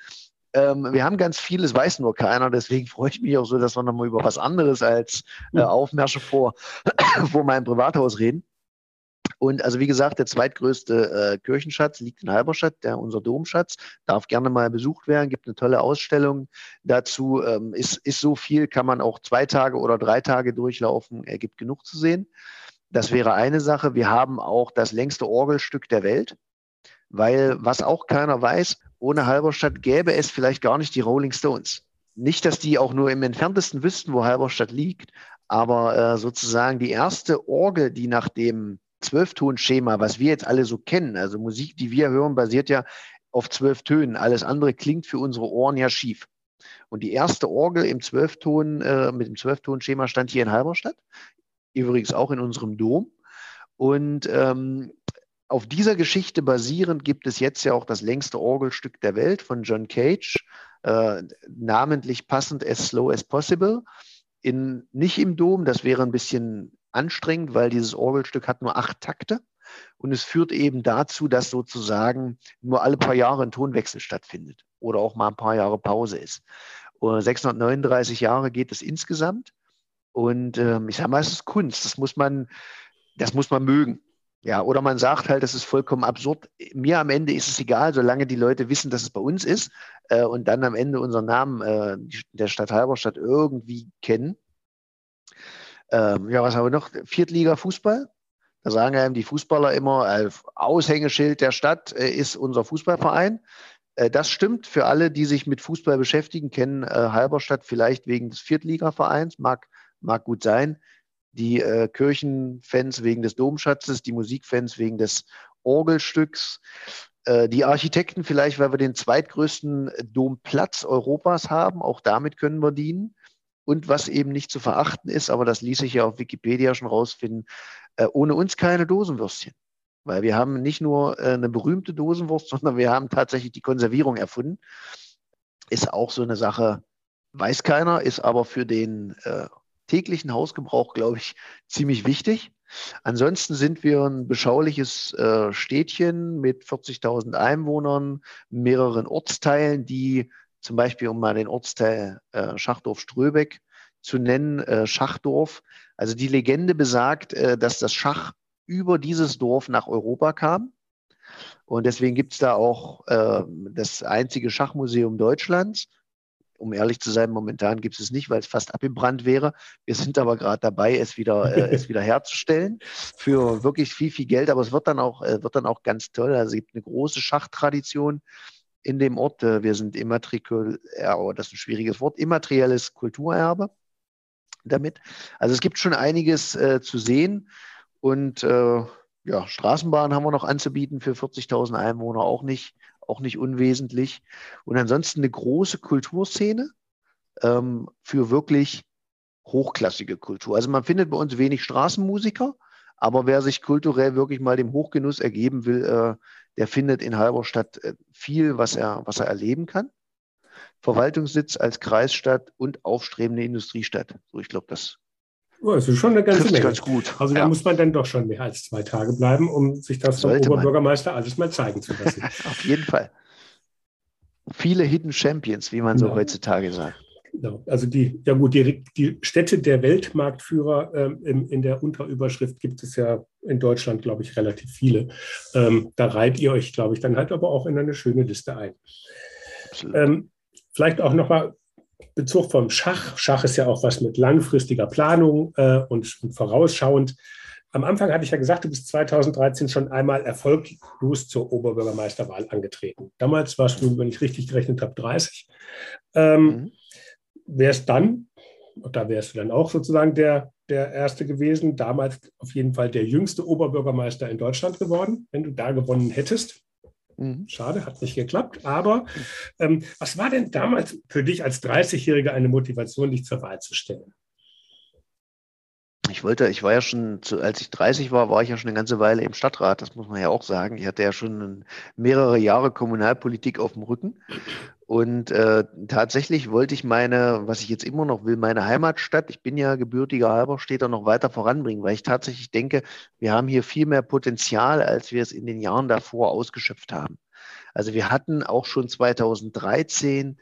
Ähm, wir haben ganz vieles, weiß nur keiner. Deswegen freue ich mich auch so, dass wir nochmal über was anderes als äh, Aufmärsche vor, vor meinem Privathaus reden. Und also wie gesagt, der zweitgrößte äh, Kirchenschatz liegt in Halberstadt, der unser Domschatz, darf gerne mal besucht werden, gibt eine tolle Ausstellung dazu. Ähm, ist, ist so viel, kann man auch zwei Tage oder drei Tage durchlaufen, er gibt genug zu sehen. Das wäre eine Sache. Wir haben auch das längste Orgelstück der Welt, weil was auch keiner weiß, ohne Halberstadt gäbe es vielleicht gar nicht die Rolling Stones. Nicht, dass die auch nur im entferntesten wüssten, wo Halberstadt liegt, aber äh, sozusagen die erste Orgel, die nach dem Zwölftonschema, was wir jetzt alle so kennen, also Musik, die wir hören, basiert ja auf zwölf Tönen. Alles andere klingt für unsere Ohren ja schief. Und die erste Orgel im Zwölfton, äh, mit dem Zwölftonschema stand hier in Halberstadt, übrigens auch in unserem Dom. Und ähm, auf dieser Geschichte basierend gibt es jetzt ja auch das längste Orgelstück der Welt von John Cage, äh, namentlich passend As Slow as Possible. In, nicht im Dom, das wäre ein bisschen anstrengend, weil dieses Orgelstück hat nur acht Takte und es führt eben dazu, dass sozusagen nur alle paar Jahre ein Tonwechsel stattfindet oder auch mal ein paar Jahre Pause ist. Und 639 Jahre geht es insgesamt und ähm, ich sage mal, es ist Kunst. Das muss man, das muss man mögen. Ja, oder man sagt halt, das ist vollkommen absurd. Mir am Ende ist es egal, solange die Leute wissen, dass es bei uns ist äh, und dann am Ende unseren Namen äh, der Stadt Halberstadt irgendwie kennen. Ähm, ja, was haben wir noch? Viertliga-Fußball. Da sagen einem die Fußballer immer, äh, Aushängeschild der Stadt äh, ist unser Fußballverein. Äh, das stimmt für alle, die sich mit Fußball beschäftigen, kennen äh, Halberstadt vielleicht wegen des Viertligavereins, mag, mag gut sein. Die äh, Kirchenfans wegen des Domschatzes, die Musikfans wegen des Orgelstücks, äh, die Architekten vielleicht, weil wir den zweitgrößten Domplatz Europas haben. Auch damit können wir dienen. Und was eben nicht zu verachten ist, aber das ließ sich ja auf Wikipedia schon rausfinden, äh, ohne uns keine Dosenwürstchen. Weil wir haben nicht nur äh, eine berühmte Dosenwurst, sondern wir haben tatsächlich die Konservierung erfunden. Ist auch so eine Sache, weiß keiner, ist aber für den äh, täglichen Hausgebrauch, glaube ich, ziemlich wichtig. Ansonsten sind wir ein beschauliches Städtchen mit 40.000 Einwohnern, mehreren Ortsteilen, die zum Beispiel um mal den Ortsteil äh, Schachdorf-Ströbeck zu nennen, äh, Schachdorf. Also die Legende besagt, äh, dass das Schach über dieses Dorf nach Europa kam. Und deswegen gibt es da auch äh, das einzige Schachmuseum Deutschlands. Um ehrlich zu sein, momentan gibt es es nicht, weil es fast abgebrannt wäre. Wir sind aber gerade dabei, es wieder, äh, es wieder herzustellen für wirklich viel, viel Geld. Aber es wird dann auch, äh, wird dann auch ganz toll. Also es gibt eine große Schachtradition in dem Ort. Äh, wir sind immatrikul, ja, oh, das ist ein schwieriges Wort, immaterielles Kulturerbe damit. Also es gibt schon einiges äh, zu sehen und äh, ja, Straßenbahn haben wir noch anzubieten für 40.000 Einwohner, auch nicht, auch nicht unwesentlich. Und ansonsten eine große Kulturszene ähm, für wirklich hochklassige Kultur. Also man findet bei uns wenig Straßenmusiker, aber wer sich kulturell wirklich mal dem Hochgenuss ergeben will, äh, der findet in Halberstadt äh, viel, was er, was er erleben kann. Verwaltungssitz als Kreisstadt und aufstrebende Industriestadt. So, ich glaube, das Oh, das ist schon eine ganze Menge. Ganz gut. Also da ja. muss man dann doch schon mehr als zwei Tage bleiben, um sich das vom Oberbürgermeister alles mal zeigen zu lassen. Auf jeden Fall. Viele Hidden Champions, wie man so ja. heutzutage sagt. Genau. Also die, ja gut, die, die Städte der Weltmarktführer ähm, in, in der Unterüberschrift gibt es ja in Deutschland, glaube ich, relativ viele. Ähm, da reiht ihr euch, glaube ich, dann halt aber auch in eine schöne Liste ein. Ähm, vielleicht auch nochmal Bezug vom Schach. Schach ist ja auch was mit langfristiger Planung äh, und, und vorausschauend. Am Anfang hatte ich ja gesagt, du bist 2013 schon einmal erfolglos zur Oberbürgermeisterwahl angetreten. Damals warst du, wenn ich richtig gerechnet habe, 30. Ähm, mhm wärst dann, und da wärst du dann auch sozusagen der, der Erste gewesen, damals auf jeden Fall der jüngste Oberbürgermeister in Deutschland geworden, wenn du da gewonnen hättest. Mhm. Schade, hat nicht geklappt. Aber ähm, was war denn damals für dich als 30-Jähriger eine Motivation, dich zur Wahl zu stellen? Ich wollte, ich war ja schon, als ich 30 war, war ich ja schon eine ganze Weile im Stadtrat, das muss man ja auch sagen. Ich hatte ja schon mehrere Jahre Kommunalpolitik auf dem Rücken. Und äh, tatsächlich wollte ich meine, was ich jetzt immer noch will, meine Heimatstadt, ich bin ja gebürtiger Halberstädter, noch weiter voranbringen, weil ich tatsächlich denke, wir haben hier viel mehr Potenzial, als wir es in den Jahren davor ausgeschöpft haben. Also wir hatten auch schon 2013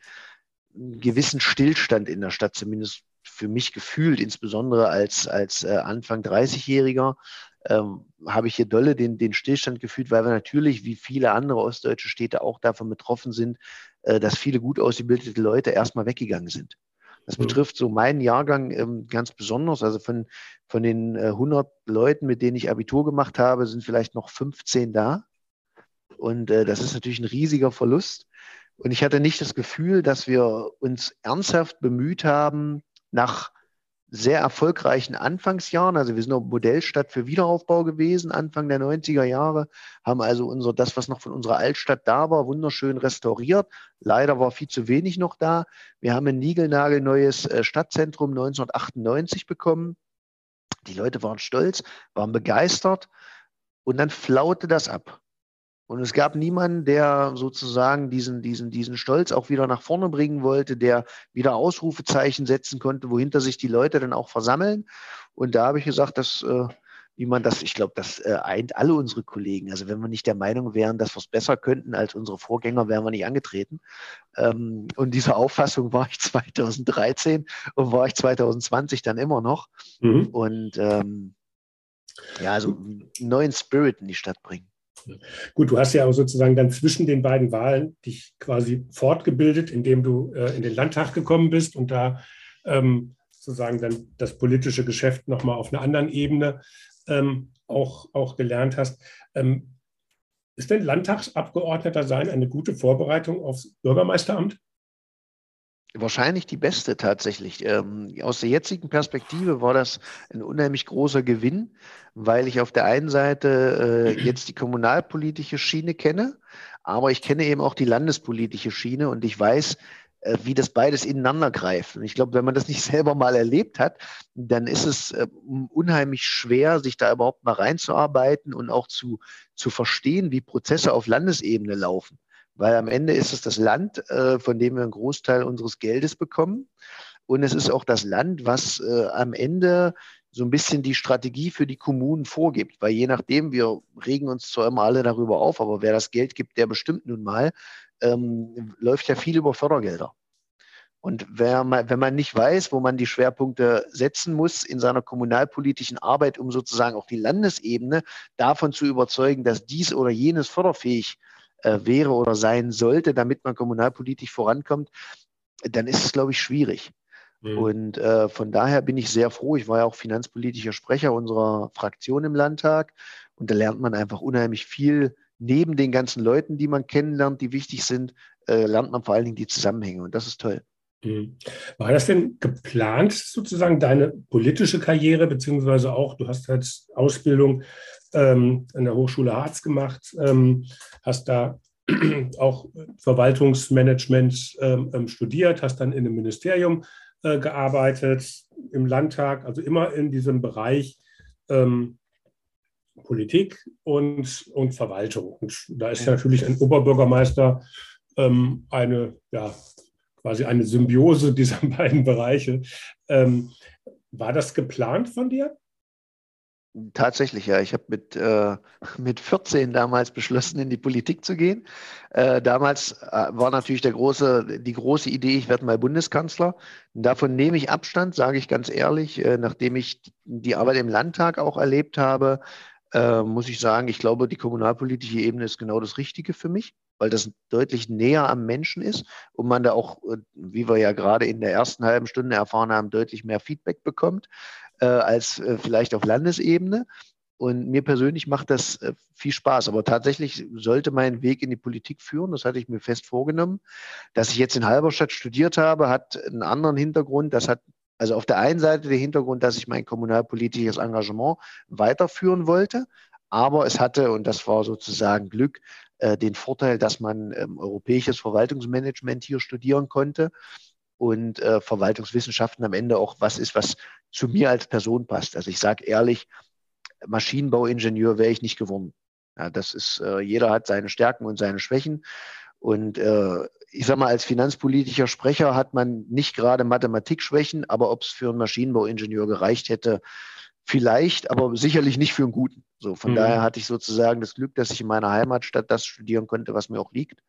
einen gewissen Stillstand in der Stadt, zumindest für mich gefühlt, insbesondere als, als äh, Anfang 30-Jähriger, ähm, habe ich hier dolle den, den Stillstand gefühlt, weil wir natürlich, wie viele andere ostdeutsche Städte, auch davon betroffen sind, äh, dass viele gut ausgebildete Leute erstmal weggegangen sind. Das mhm. betrifft so meinen Jahrgang ähm, ganz besonders. Also von, von den äh, 100 Leuten, mit denen ich Abitur gemacht habe, sind vielleicht noch 15 da. Und äh, das ist natürlich ein riesiger Verlust. Und ich hatte nicht das Gefühl, dass wir uns ernsthaft bemüht haben, nach sehr erfolgreichen Anfangsjahren, also wir sind auch Modellstadt für Wiederaufbau gewesen, Anfang der 90er Jahre, haben also unser, das, was noch von unserer Altstadt da war, wunderschön restauriert. Leider war viel zu wenig noch da. Wir haben ein niegelnagelneues äh, Stadtzentrum 1998 bekommen. Die Leute waren stolz, waren begeistert und dann flaute das ab. Und es gab niemanden, der sozusagen diesen, diesen, diesen Stolz auch wieder nach vorne bringen wollte, der wieder Ausrufezeichen setzen konnte, wohinter sich die Leute dann auch versammeln. Und da habe ich gesagt, dass, äh, wie man das, ich glaube, das äh, eint alle unsere Kollegen. Also wenn wir nicht der Meinung wären, dass wir es besser könnten als unsere Vorgänger, wären wir nicht angetreten. Ähm, und diese Auffassung war ich 2013 und war ich 2020 dann immer noch. Mhm. Und ähm, ja, also einen neuen Spirit in die Stadt bringen. Gut, du hast ja auch sozusagen dann zwischen den beiden Wahlen dich quasi fortgebildet, indem du äh, in den Landtag gekommen bist und da ähm, sozusagen dann das politische Geschäft nochmal auf einer anderen Ebene ähm, auch, auch gelernt hast. Ähm, ist denn Landtagsabgeordneter sein eine gute Vorbereitung aufs Bürgermeisteramt? Wahrscheinlich die beste tatsächlich. Ähm, aus der jetzigen Perspektive war das ein unheimlich großer Gewinn, weil ich auf der einen Seite äh, jetzt die kommunalpolitische Schiene kenne, aber ich kenne eben auch die landespolitische Schiene und ich weiß, äh, wie das beides ineinander greift. Und ich glaube, wenn man das nicht selber mal erlebt hat, dann ist es äh, unheimlich schwer, sich da überhaupt mal reinzuarbeiten und auch zu, zu verstehen, wie Prozesse auf Landesebene laufen weil am Ende ist es das Land, äh, von dem wir einen Großteil unseres Geldes bekommen. Und es ist auch das Land, was äh, am Ende so ein bisschen die Strategie für die Kommunen vorgibt. Weil je nachdem, wir regen uns zwar immer alle darüber auf, aber wer das Geld gibt, der bestimmt nun mal, ähm, läuft ja viel über Fördergelder. Und man, wenn man nicht weiß, wo man die Schwerpunkte setzen muss in seiner kommunalpolitischen Arbeit, um sozusagen auch die Landesebene davon zu überzeugen, dass dies oder jenes förderfähig äh, wäre oder sein sollte, damit man kommunalpolitisch vorankommt, dann ist es, glaube ich, schwierig. Mhm. Und äh, von daher bin ich sehr froh. Ich war ja auch finanzpolitischer Sprecher unserer Fraktion im Landtag und da lernt man einfach unheimlich viel. Neben den ganzen Leuten, die man kennenlernt, die wichtig sind, äh, lernt man vor allen Dingen die Zusammenhänge und das ist toll. Mhm. War das denn geplant, sozusagen deine politische Karriere, beziehungsweise auch, du hast als Ausbildung ähm, an der Hochschule Harz gemacht, ähm, hast da auch Verwaltungsmanagement ähm, ähm, studiert, hast dann in einem Ministerium äh, gearbeitet, im Landtag, also immer in diesem Bereich ähm, Politik und, und Verwaltung. Und da ist ja natürlich ein Oberbürgermeister ähm, eine, ja, quasi eine Symbiose dieser beiden Bereiche. war das geplant von dir? Tatsächlich, ja. Ich habe mit, äh, mit 14 damals beschlossen, in die Politik zu gehen. Äh, damals äh, war natürlich der große, die große Idee, ich werde mal Bundeskanzler. davon nehme ich Abstand, sage ich ganz ehrlich. Äh, nachdem ich die Arbeit im Landtag auch erlebt habe, äh, muss ich sagen, ich glaube, die kommunalpolitische Ebene ist genau das Richtige für mich, weil das deutlich näher am Menschen ist und man da auch, äh, wie wir ja gerade in der ersten halben Stunde erfahren haben, deutlich mehr Feedback bekommt äh, als äh, vielleicht auf Landesebene. Und mir persönlich macht das äh, viel Spaß. Aber tatsächlich sollte mein Weg in die Politik führen. Das hatte ich mir fest vorgenommen. Dass ich jetzt in Halberstadt studiert habe, hat einen anderen Hintergrund. Das hat also auf der einen Seite der Hintergrund, dass ich mein kommunalpolitisches Engagement weiterführen wollte. Aber es hatte, und das war sozusagen Glück, äh, den Vorteil, dass man ähm, europäisches Verwaltungsmanagement hier studieren konnte und äh, Verwaltungswissenschaften am Ende auch was ist, was zu mir als Person passt. Also ich sage ehrlich, Maschinenbauingenieur wäre ich nicht geworden. Ja, das ist, äh, jeder hat seine Stärken und seine Schwächen. Und äh, ich sage mal, als finanzpolitischer Sprecher hat man nicht gerade Mathematikschwächen, aber ob es für einen Maschinenbauingenieur gereicht hätte, vielleicht, aber sicherlich nicht für einen guten. So, von mhm. daher hatte ich sozusagen das Glück, dass ich in meiner Heimatstadt das studieren konnte, was mir auch liegt.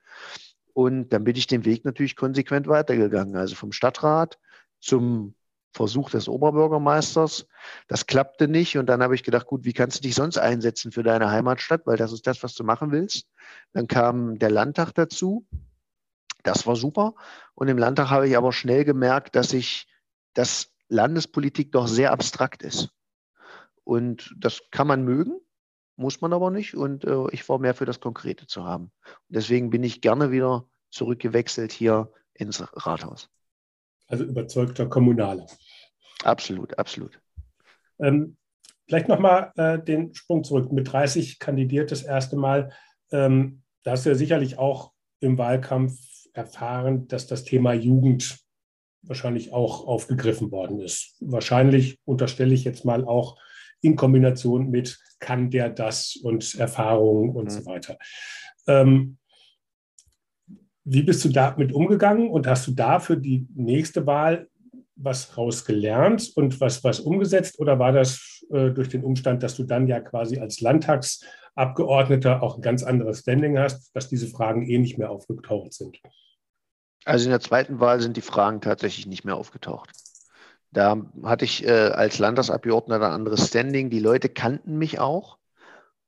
Und dann bin ich den Weg natürlich konsequent weitergegangen. Also vom Stadtrat zum Versuch des Oberbürgermeisters. Das klappte nicht. Und dann habe ich gedacht, gut, wie kannst du dich sonst einsetzen für deine Heimatstadt? Weil das ist das, was du machen willst. Dann kam der Landtag dazu. Das war super. Und im Landtag habe ich aber schnell gemerkt, dass ich, dass Landespolitik doch sehr abstrakt ist. Und das kann man mögen, muss man aber nicht. Und äh, ich war mehr für das Konkrete zu haben. Und deswegen bin ich gerne wieder zurückgewechselt hier ins Rathaus. Also überzeugter Kommunaler. Absolut, absolut. Ähm, vielleicht nochmal äh, den Sprung zurück. Mit 30 kandidiert das erste Mal. Ähm, da hast du ja sicherlich auch im Wahlkampf erfahren, dass das Thema Jugend wahrscheinlich auch aufgegriffen worden ist. Wahrscheinlich unterstelle ich jetzt mal auch in Kombination mit kann der das und Erfahrungen und mhm. so weiter. Ähm, wie bist du damit umgegangen und hast du da für die nächste Wahl was rausgelernt und was, was umgesetzt oder war das äh, durch den Umstand, dass du dann ja quasi als Landtagsabgeordneter auch ein ganz anderes Standing hast, dass diese Fragen eh nicht mehr aufgetaucht sind? Also in der zweiten Wahl sind die Fragen tatsächlich nicht mehr aufgetaucht. Da hatte ich äh, als Landtagsabgeordneter ein anderes Standing. Die Leute kannten mich auch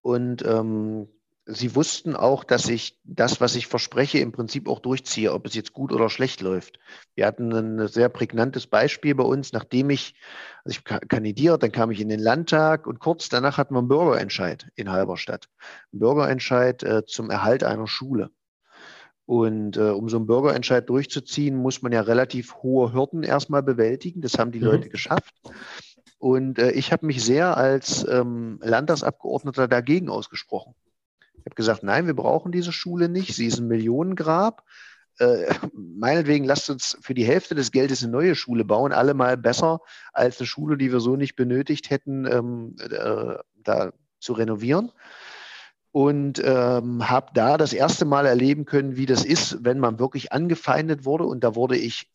und ähm, sie wussten auch, dass ich das, was ich verspreche, im Prinzip auch durchziehe, ob es jetzt gut oder schlecht läuft. Wir hatten ein sehr prägnantes Beispiel bei uns, nachdem ich, also ich kandidiert, dann kam ich in den Landtag und kurz danach hatten wir einen Bürgerentscheid in Halberstadt. Ein Bürgerentscheid äh, zum Erhalt einer Schule. Und äh, um so einen Bürgerentscheid durchzuziehen, muss man ja relativ hohe Hürden erstmal bewältigen. Das haben die mhm. Leute geschafft. Und äh, ich habe mich sehr als ähm, Landtagsabgeordneter dagegen ausgesprochen. Ich habe gesagt, nein, wir brauchen diese Schule nicht. Sie ist ein Millionengrab. Äh, meinetwegen lasst uns für die Hälfte des Geldes eine neue Schule bauen, allemal besser als eine Schule, die wir so nicht benötigt hätten, ähm, äh, da zu renovieren und ähm, habe da das erste Mal erleben können, wie das ist, wenn man wirklich angefeindet wurde. Und da wurde ich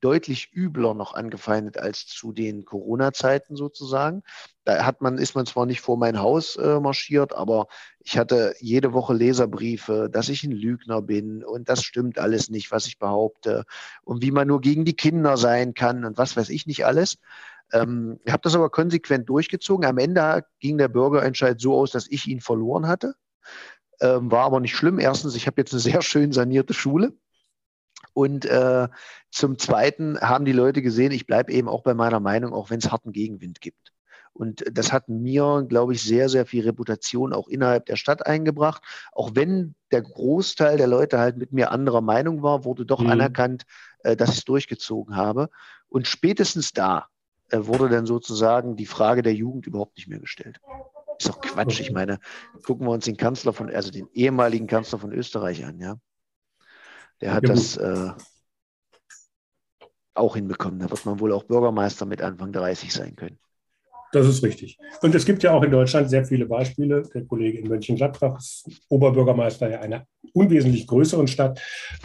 deutlich übler noch angefeindet als zu den Corona-Zeiten sozusagen. Da hat man, ist man zwar nicht vor mein Haus äh, marschiert, aber ich hatte jede Woche Leserbriefe, dass ich ein Lügner bin und das stimmt alles nicht, was ich behaupte und wie man nur gegen die Kinder sein kann und was weiß ich nicht alles. Ähm, ich habe das aber konsequent durchgezogen. Am Ende ging der Bürgerentscheid so aus, dass ich ihn verloren hatte. Ähm, war aber nicht schlimm. Erstens, ich habe jetzt eine sehr schön sanierte Schule. Und äh, zum Zweiten haben die Leute gesehen, ich bleibe eben auch bei meiner Meinung, auch wenn es harten Gegenwind gibt. Und das hat mir, glaube ich, sehr, sehr viel Reputation auch innerhalb der Stadt eingebracht. Auch wenn der Großteil der Leute halt mit mir anderer Meinung war, wurde doch mhm. anerkannt, äh, dass ich es durchgezogen habe. Und spätestens da wurde dann sozusagen die Frage der Jugend überhaupt nicht mehr gestellt. Ist doch Quatsch. Ich meine, gucken wir uns den Kanzler von, also den ehemaligen Kanzler von Österreich an, ja. Der hat ja, das äh, auch hinbekommen. Da wird man wohl auch Bürgermeister mit Anfang 30 sein können. Das ist richtig. Und es gibt ja auch in Deutschland sehr viele Beispiele. Der Kollege in Mönchengladbach ist Oberbürgermeister einer unwesentlich größeren Stadt.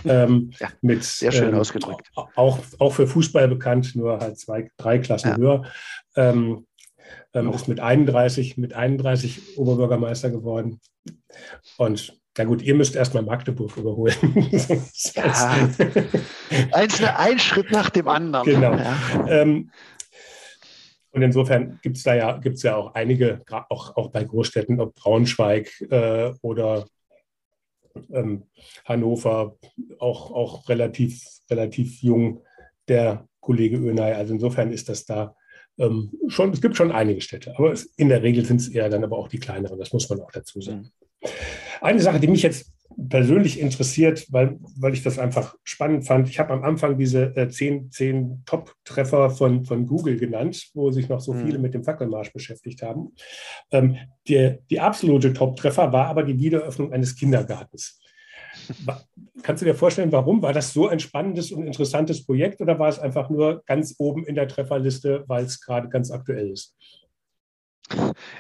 Ähm, ja, mit, sehr schön ähm, ausgedrückt. Auch, auch für Fußball bekannt, nur halt zwei, drei Klassen ja. höher. Ähm, ähm, ist mit 31, mit 31 Oberbürgermeister geworden. Und na gut, ihr müsst erstmal Magdeburg überholen. ja, ein Schritt nach dem anderen. Genau. Ja. Ähm, und insofern gibt es da ja, gibt's ja auch einige, auch, auch bei Großstädten, ob Braunschweig äh, oder ähm, Hannover, auch, auch relativ, relativ jung, der Kollege Önay. Also insofern ist das da ähm, schon, es gibt schon einige Städte, aber es, in der Regel sind es eher dann aber auch die kleineren, das muss man auch dazu sagen. Mhm. Eine Sache, die mich jetzt persönlich interessiert, weil, weil ich das einfach spannend fand. Ich habe am Anfang diese äh, zehn, zehn Top-Treffer von, von Google genannt, wo sich noch so mhm. viele mit dem Fackelmarsch beschäftigt haben. Ähm, der, die absolute Top-Treffer war aber die Wiederöffnung eines Kindergartens. Kannst du dir vorstellen, warum? War das so ein spannendes und interessantes Projekt oder war es einfach nur ganz oben in der Trefferliste, weil es gerade ganz aktuell ist?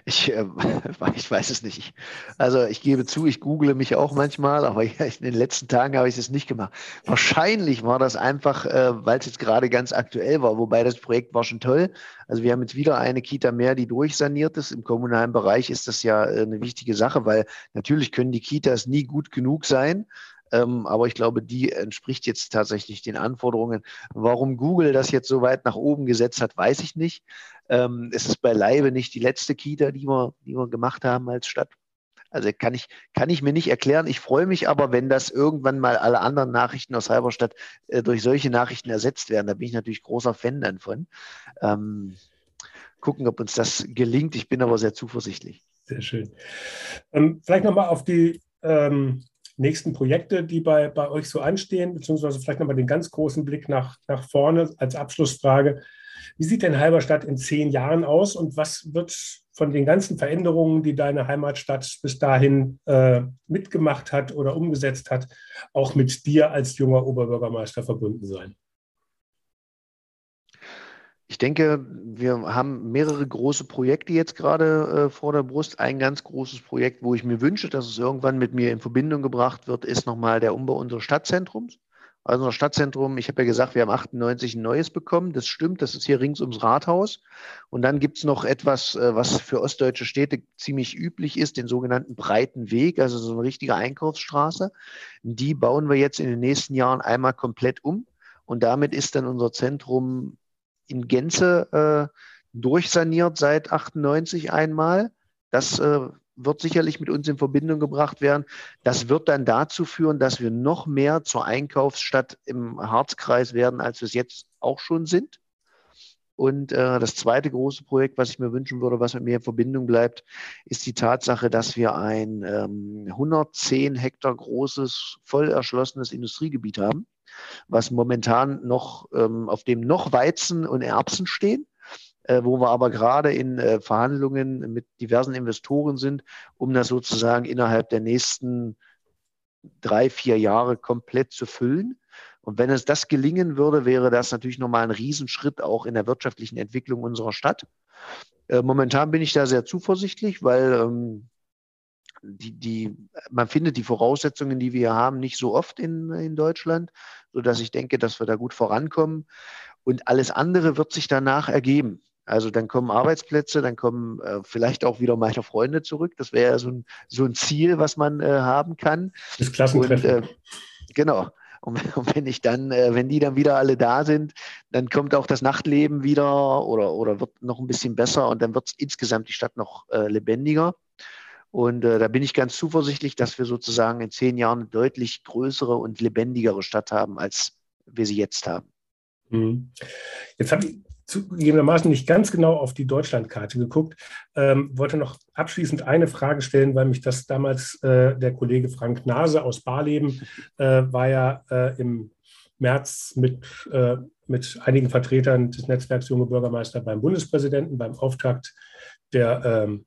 Ich, äh, ich weiß es nicht. Also ich gebe zu, ich google mich auch manchmal, aber in den letzten Tagen habe ich es nicht gemacht. Wahrscheinlich war das einfach, äh, weil es jetzt gerade ganz aktuell war, wobei das Projekt war schon toll. Also wir haben jetzt wieder eine Kita mehr, die durchsaniert ist. Im kommunalen Bereich ist das ja äh, eine wichtige Sache, weil natürlich können die Kitas nie gut genug sein. Ähm, aber ich glaube, die entspricht jetzt tatsächlich den Anforderungen. Warum Google das jetzt so weit nach oben gesetzt hat, weiß ich nicht. Ähm, es ist beileibe nicht die letzte Kita, die wir, die wir gemacht haben als Stadt. Also kann ich, kann ich mir nicht erklären. Ich freue mich aber, wenn das irgendwann mal alle anderen Nachrichten aus Halberstadt äh, durch solche Nachrichten ersetzt werden. Da bin ich natürlich großer Fan dann von. Ähm, gucken, ob uns das gelingt. Ich bin aber sehr zuversichtlich. Sehr schön. Ähm, vielleicht nochmal auf die ähm, nächsten Projekte, die bei, bei euch so anstehen, beziehungsweise vielleicht nochmal den ganz großen Blick nach, nach vorne als Abschlussfrage. Wie sieht denn Halberstadt in zehn Jahren aus und was wird von den ganzen Veränderungen, die deine Heimatstadt bis dahin äh, mitgemacht hat oder umgesetzt hat, auch mit dir als junger Oberbürgermeister verbunden sein? Ich denke, wir haben mehrere große Projekte jetzt gerade äh, vor der Brust. Ein ganz großes Projekt, wo ich mir wünsche, dass es irgendwann mit mir in Verbindung gebracht wird, ist nochmal der Umbau unseres Stadtzentrums. Also unser Stadtzentrum, ich habe ja gesagt, wir haben 98 ein neues bekommen. Das stimmt, das ist hier rings ums Rathaus. Und dann gibt es noch etwas, äh, was für ostdeutsche Städte ziemlich üblich ist, den sogenannten Breiten Weg, also so eine richtige Einkaufsstraße. Die bauen wir jetzt in den nächsten Jahren einmal komplett um. Und damit ist dann unser Zentrum in Gänze äh, durchsaniert seit 98 einmal. Das äh, wird sicherlich mit uns in Verbindung gebracht werden. Das wird dann dazu führen, dass wir noch mehr zur Einkaufsstadt im Harzkreis werden, als wir es jetzt auch schon sind. Und äh, das zweite große Projekt, was ich mir wünschen würde, was mit mir in Verbindung bleibt, ist die Tatsache, dass wir ein ähm, 110 Hektar großes, voll erschlossenes Industriegebiet haben was momentan noch, ähm, auf dem noch Weizen und Erbsen stehen, äh, wo wir aber gerade in äh, Verhandlungen mit diversen Investoren sind, um das sozusagen innerhalb der nächsten drei, vier Jahre komplett zu füllen. Und wenn es das gelingen würde, wäre das natürlich nochmal ein Riesenschritt auch in der wirtschaftlichen Entwicklung unserer Stadt. Äh, momentan bin ich da sehr zuversichtlich, weil ähm, die, die, man findet die Voraussetzungen, die wir haben, nicht so oft in, in Deutschland, sodass ich denke, dass wir da gut vorankommen. Und alles andere wird sich danach ergeben. Also dann kommen Arbeitsplätze, dann kommen äh, vielleicht auch wieder meine Freunde zurück. Das wäre ja so ein, so ein Ziel, was man äh, haben kann. Das Klassentreffen. Und, äh, genau. Und, und, wenn ich dann, äh, wenn die dann wieder alle da sind, dann kommt auch das Nachtleben wieder oder, oder wird noch ein bisschen besser und dann wird insgesamt die Stadt noch äh, lebendiger. Und äh, da bin ich ganz zuversichtlich, dass wir sozusagen in zehn Jahren eine deutlich größere und lebendigere Stadt haben, als wir sie jetzt haben. Mhm. Jetzt habe ich zugegebenermaßen nicht ganz genau auf die Deutschlandkarte geguckt. Ähm, wollte noch abschließend eine Frage stellen, weil mich das damals äh, der Kollege Frank Nase aus Barleben äh, war ja äh, im März mit, äh, mit einigen Vertretern des Netzwerks Junge Bürgermeister beim Bundespräsidenten beim Auftakt der ähm,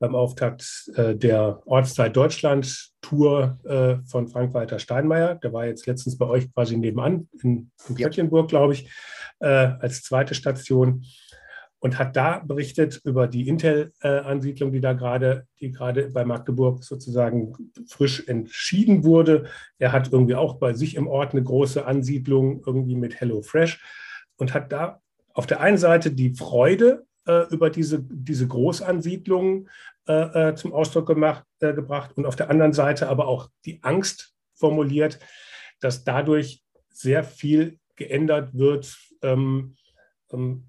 beim Auftakt äh, der Ortszeit Deutschland Tour äh, von Frank-Walter Steinmeier. Der war jetzt letztens bei euch quasi nebenan in, in Quedlinburg, glaube ich, äh, als zweite Station und hat da berichtet über die Intel-Ansiedlung, die da gerade, die gerade bei Magdeburg sozusagen frisch entschieden wurde. Er hat irgendwie auch bei sich im Ort eine große Ansiedlung irgendwie mit HelloFresh und hat da auf der einen Seite die Freude äh, über diese, diese Großansiedlungen äh, äh, zum Ausdruck gemacht, äh, gebracht und auf der anderen Seite aber auch die Angst formuliert, dass dadurch sehr viel geändert wird ähm, ähm,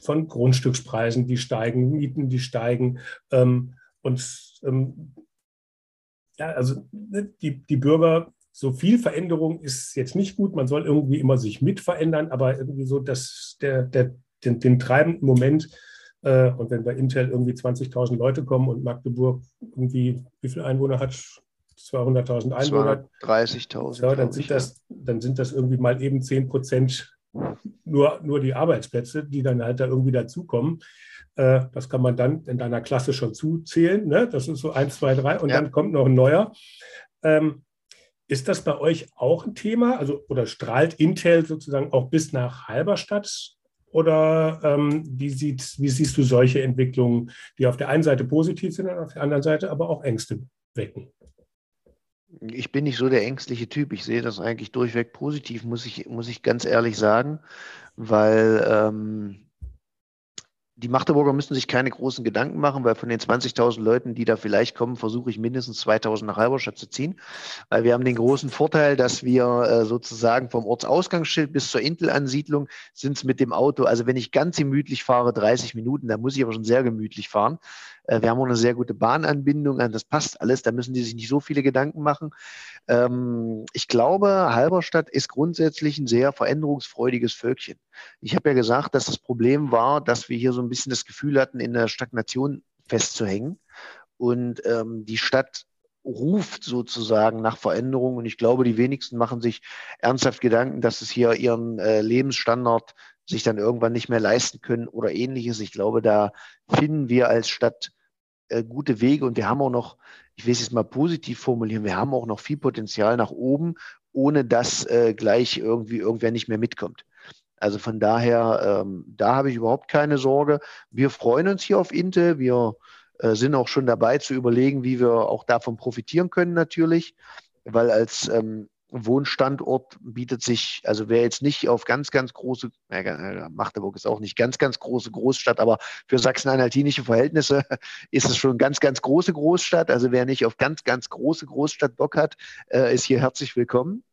von Grundstückspreisen, die steigen, Mieten, die steigen. Ähm, und ähm, ja, also ne, die, die Bürger, so viel Veränderung ist jetzt nicht gut. Man soll irgendwie immer sich mit verändern, aber irgendwie so, dass der, der, den, den treibenden Moment äh, und wenn bei Intel irgendwie 20.000 Leute kommen und Magdeburg irgendwie, wie viele Einwohner hat? 200.000 Einwohner. 30.000. Ja, dann sind, das, dann sind das irgendwie mal eben 10 Prozent nur, nur die Arbeitsplätze, die dann halt da irgendwie dazukommen. Äh, das kann man dann in deiner Klasse schon zuzählen. Ne? Das ist so 1, 2, 3 und ja. dann kommt noch ein neuer. Ähm, Ist das bei euch auch ein Thema? Also, oder strahlt Intel sozusagen auch bis nach Halberstadt? Oder ähm, wie, sieht, wie siehst du solche Entwicklungen, die auf der einen Seite positiv sind und auf der anderen Seite aber auch Ängste wecken? Ich bin nicht so der ängstliche Typ. Ich sehe das eigentlich durchweg positiv, muss ich, muss ich ganz ehrlich sagen, weil ähm, die Magdeburger müssen sich keine großen Gedanken machen, weil von den 20.000 Leuten, die da vielleicht kommen, versuche ich mindestens 2.000 nach Halberstadt zu ziehen. Weil wir haben den großen Vorteil, dass wir äh, sozusagen vom Ortsausgangsschild bis zur Intel-Ansiedlung sind es mit dem Auto, also wenn ich ganz gemütlich fahre, 30 Minuten, da muss ich aber schon sehr gemütlich fahren. Äh, wir haben auch eine sehr gute Bahnanbindung, das passt alles, da müssen die sich nicht so viele Gedanken machen. Ähm, ich glaube, Halberstadt ist grundsätzlich ein sehr veränderungsfreudiges Völkchen. Ich habe ja gesagt, dass das Problem war, dass wir hier so ein bisschen das Gefühl hatten, in der Stagnation festzuhängen. Und ähm, die Stadt ruft sozusagen nach Veränderung. Und ich glaube, die wenigsten machen sich ernsthaft Gedanken, dass es hier ihren äh, Lebensstandard sich dann irgendwann nicht mehr leisten können oder ähnliches. Ich glaube, da finden wir als Stadt äh, gute Wege und wir haben auch noch, ich will es jetzt mal positiv formulieren, wir haben auch noch viel Potenzial nach oben, ohne dass äh, gleich irgendwie irgendwer nicht mehr mitkommt. Also von daher, ähm, da habe ich überhaupt keine Sorge. Wir freuen uns hier auf Inte. Wir äh, sind auch schon dabei zu überlegen, wie wir auch davon profitieren können natürlich, weil als ähm, Wohnstandort bietet sich, also wer jetzt nicht auf ganz, ganz große, Magdeburg ist auch nicht ganz, ganz große Großstadt, aber für sachsen-anhaltinische Verhältnisse ist es schon ganz, ganz große Großstadt. Also wer nicht auf ganz, ganz große Großstadt Bock hat, äh, ist hier herzlich willkommen.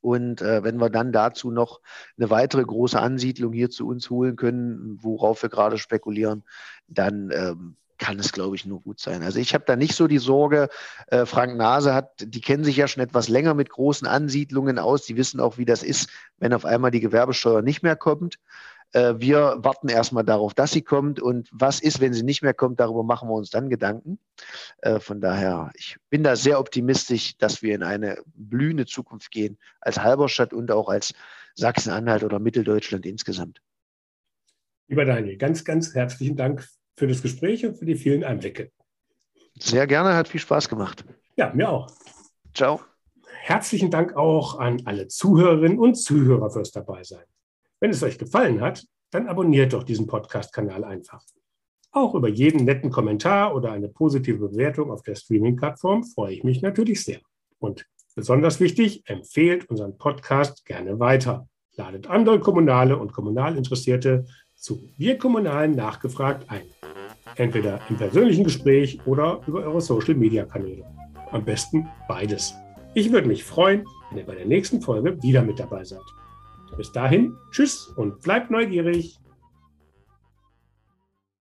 Und äh, wenn wir dann dazu noch eine weitere große Ansiedlung hier zu uns holen können, worauf wir gerade spekulieren, dann ähm, kann es, glaube ich, nur gut sein. Also ich habe da nicht so die Sorge, äh, Frank Nase hat, die kennen sich ja schon etwas länger mit großen Ansiedlungen aus, die wissen auch, wie das ist, wenn auf einmal die Gewerbesteuer nicht mehr kommt. Äh, wir warten erstmal darauf, dass sie kommt und was ist, wenn sie nicht mehr kommt, darüber machen wir uns dann Gedanken. Äh, von daher, ich bin da sehr optimistisch, dass wir in eine blühende Zukunft gehen, als Halberstadt und auch als Sachsen-Anhalt oder Mitteldeutschland insgesamt. Lieber Daniel, ganz, ganz herzlichen Dank für das Gespräch und für die vielen Einblicke. Sehr gerne, hat viel Spaß gemacht. Ja, mir auch. Ciao. Herzlichen Dank auch an alle Zuhörerinnen und Zuhörer fürs Dabeisein. Wenn es euch gefallen hat, dann abonniert doch diesen Podcast-Kanal einfach. Auch über jeden netten Kommentar oder eine positive Bewertung auf der Streaming-Plattform freue ich mich natürlich sehr. Und besonders wichtig, empfehlt unseren Podcast gerne weiter. Ladet andere Kommunale und Kommunalinteressierte zu Wir Kommunalen nachgefragt ein. Entweder im persönlichen Gespräch oder über eure Social-Media-Kanäle. Am besten beides. Ich würde mich freuen, wenn ihr bei der nächsten Folge wieder mit dabei seid. Bis dahin, tschüss und bleibt neugierig.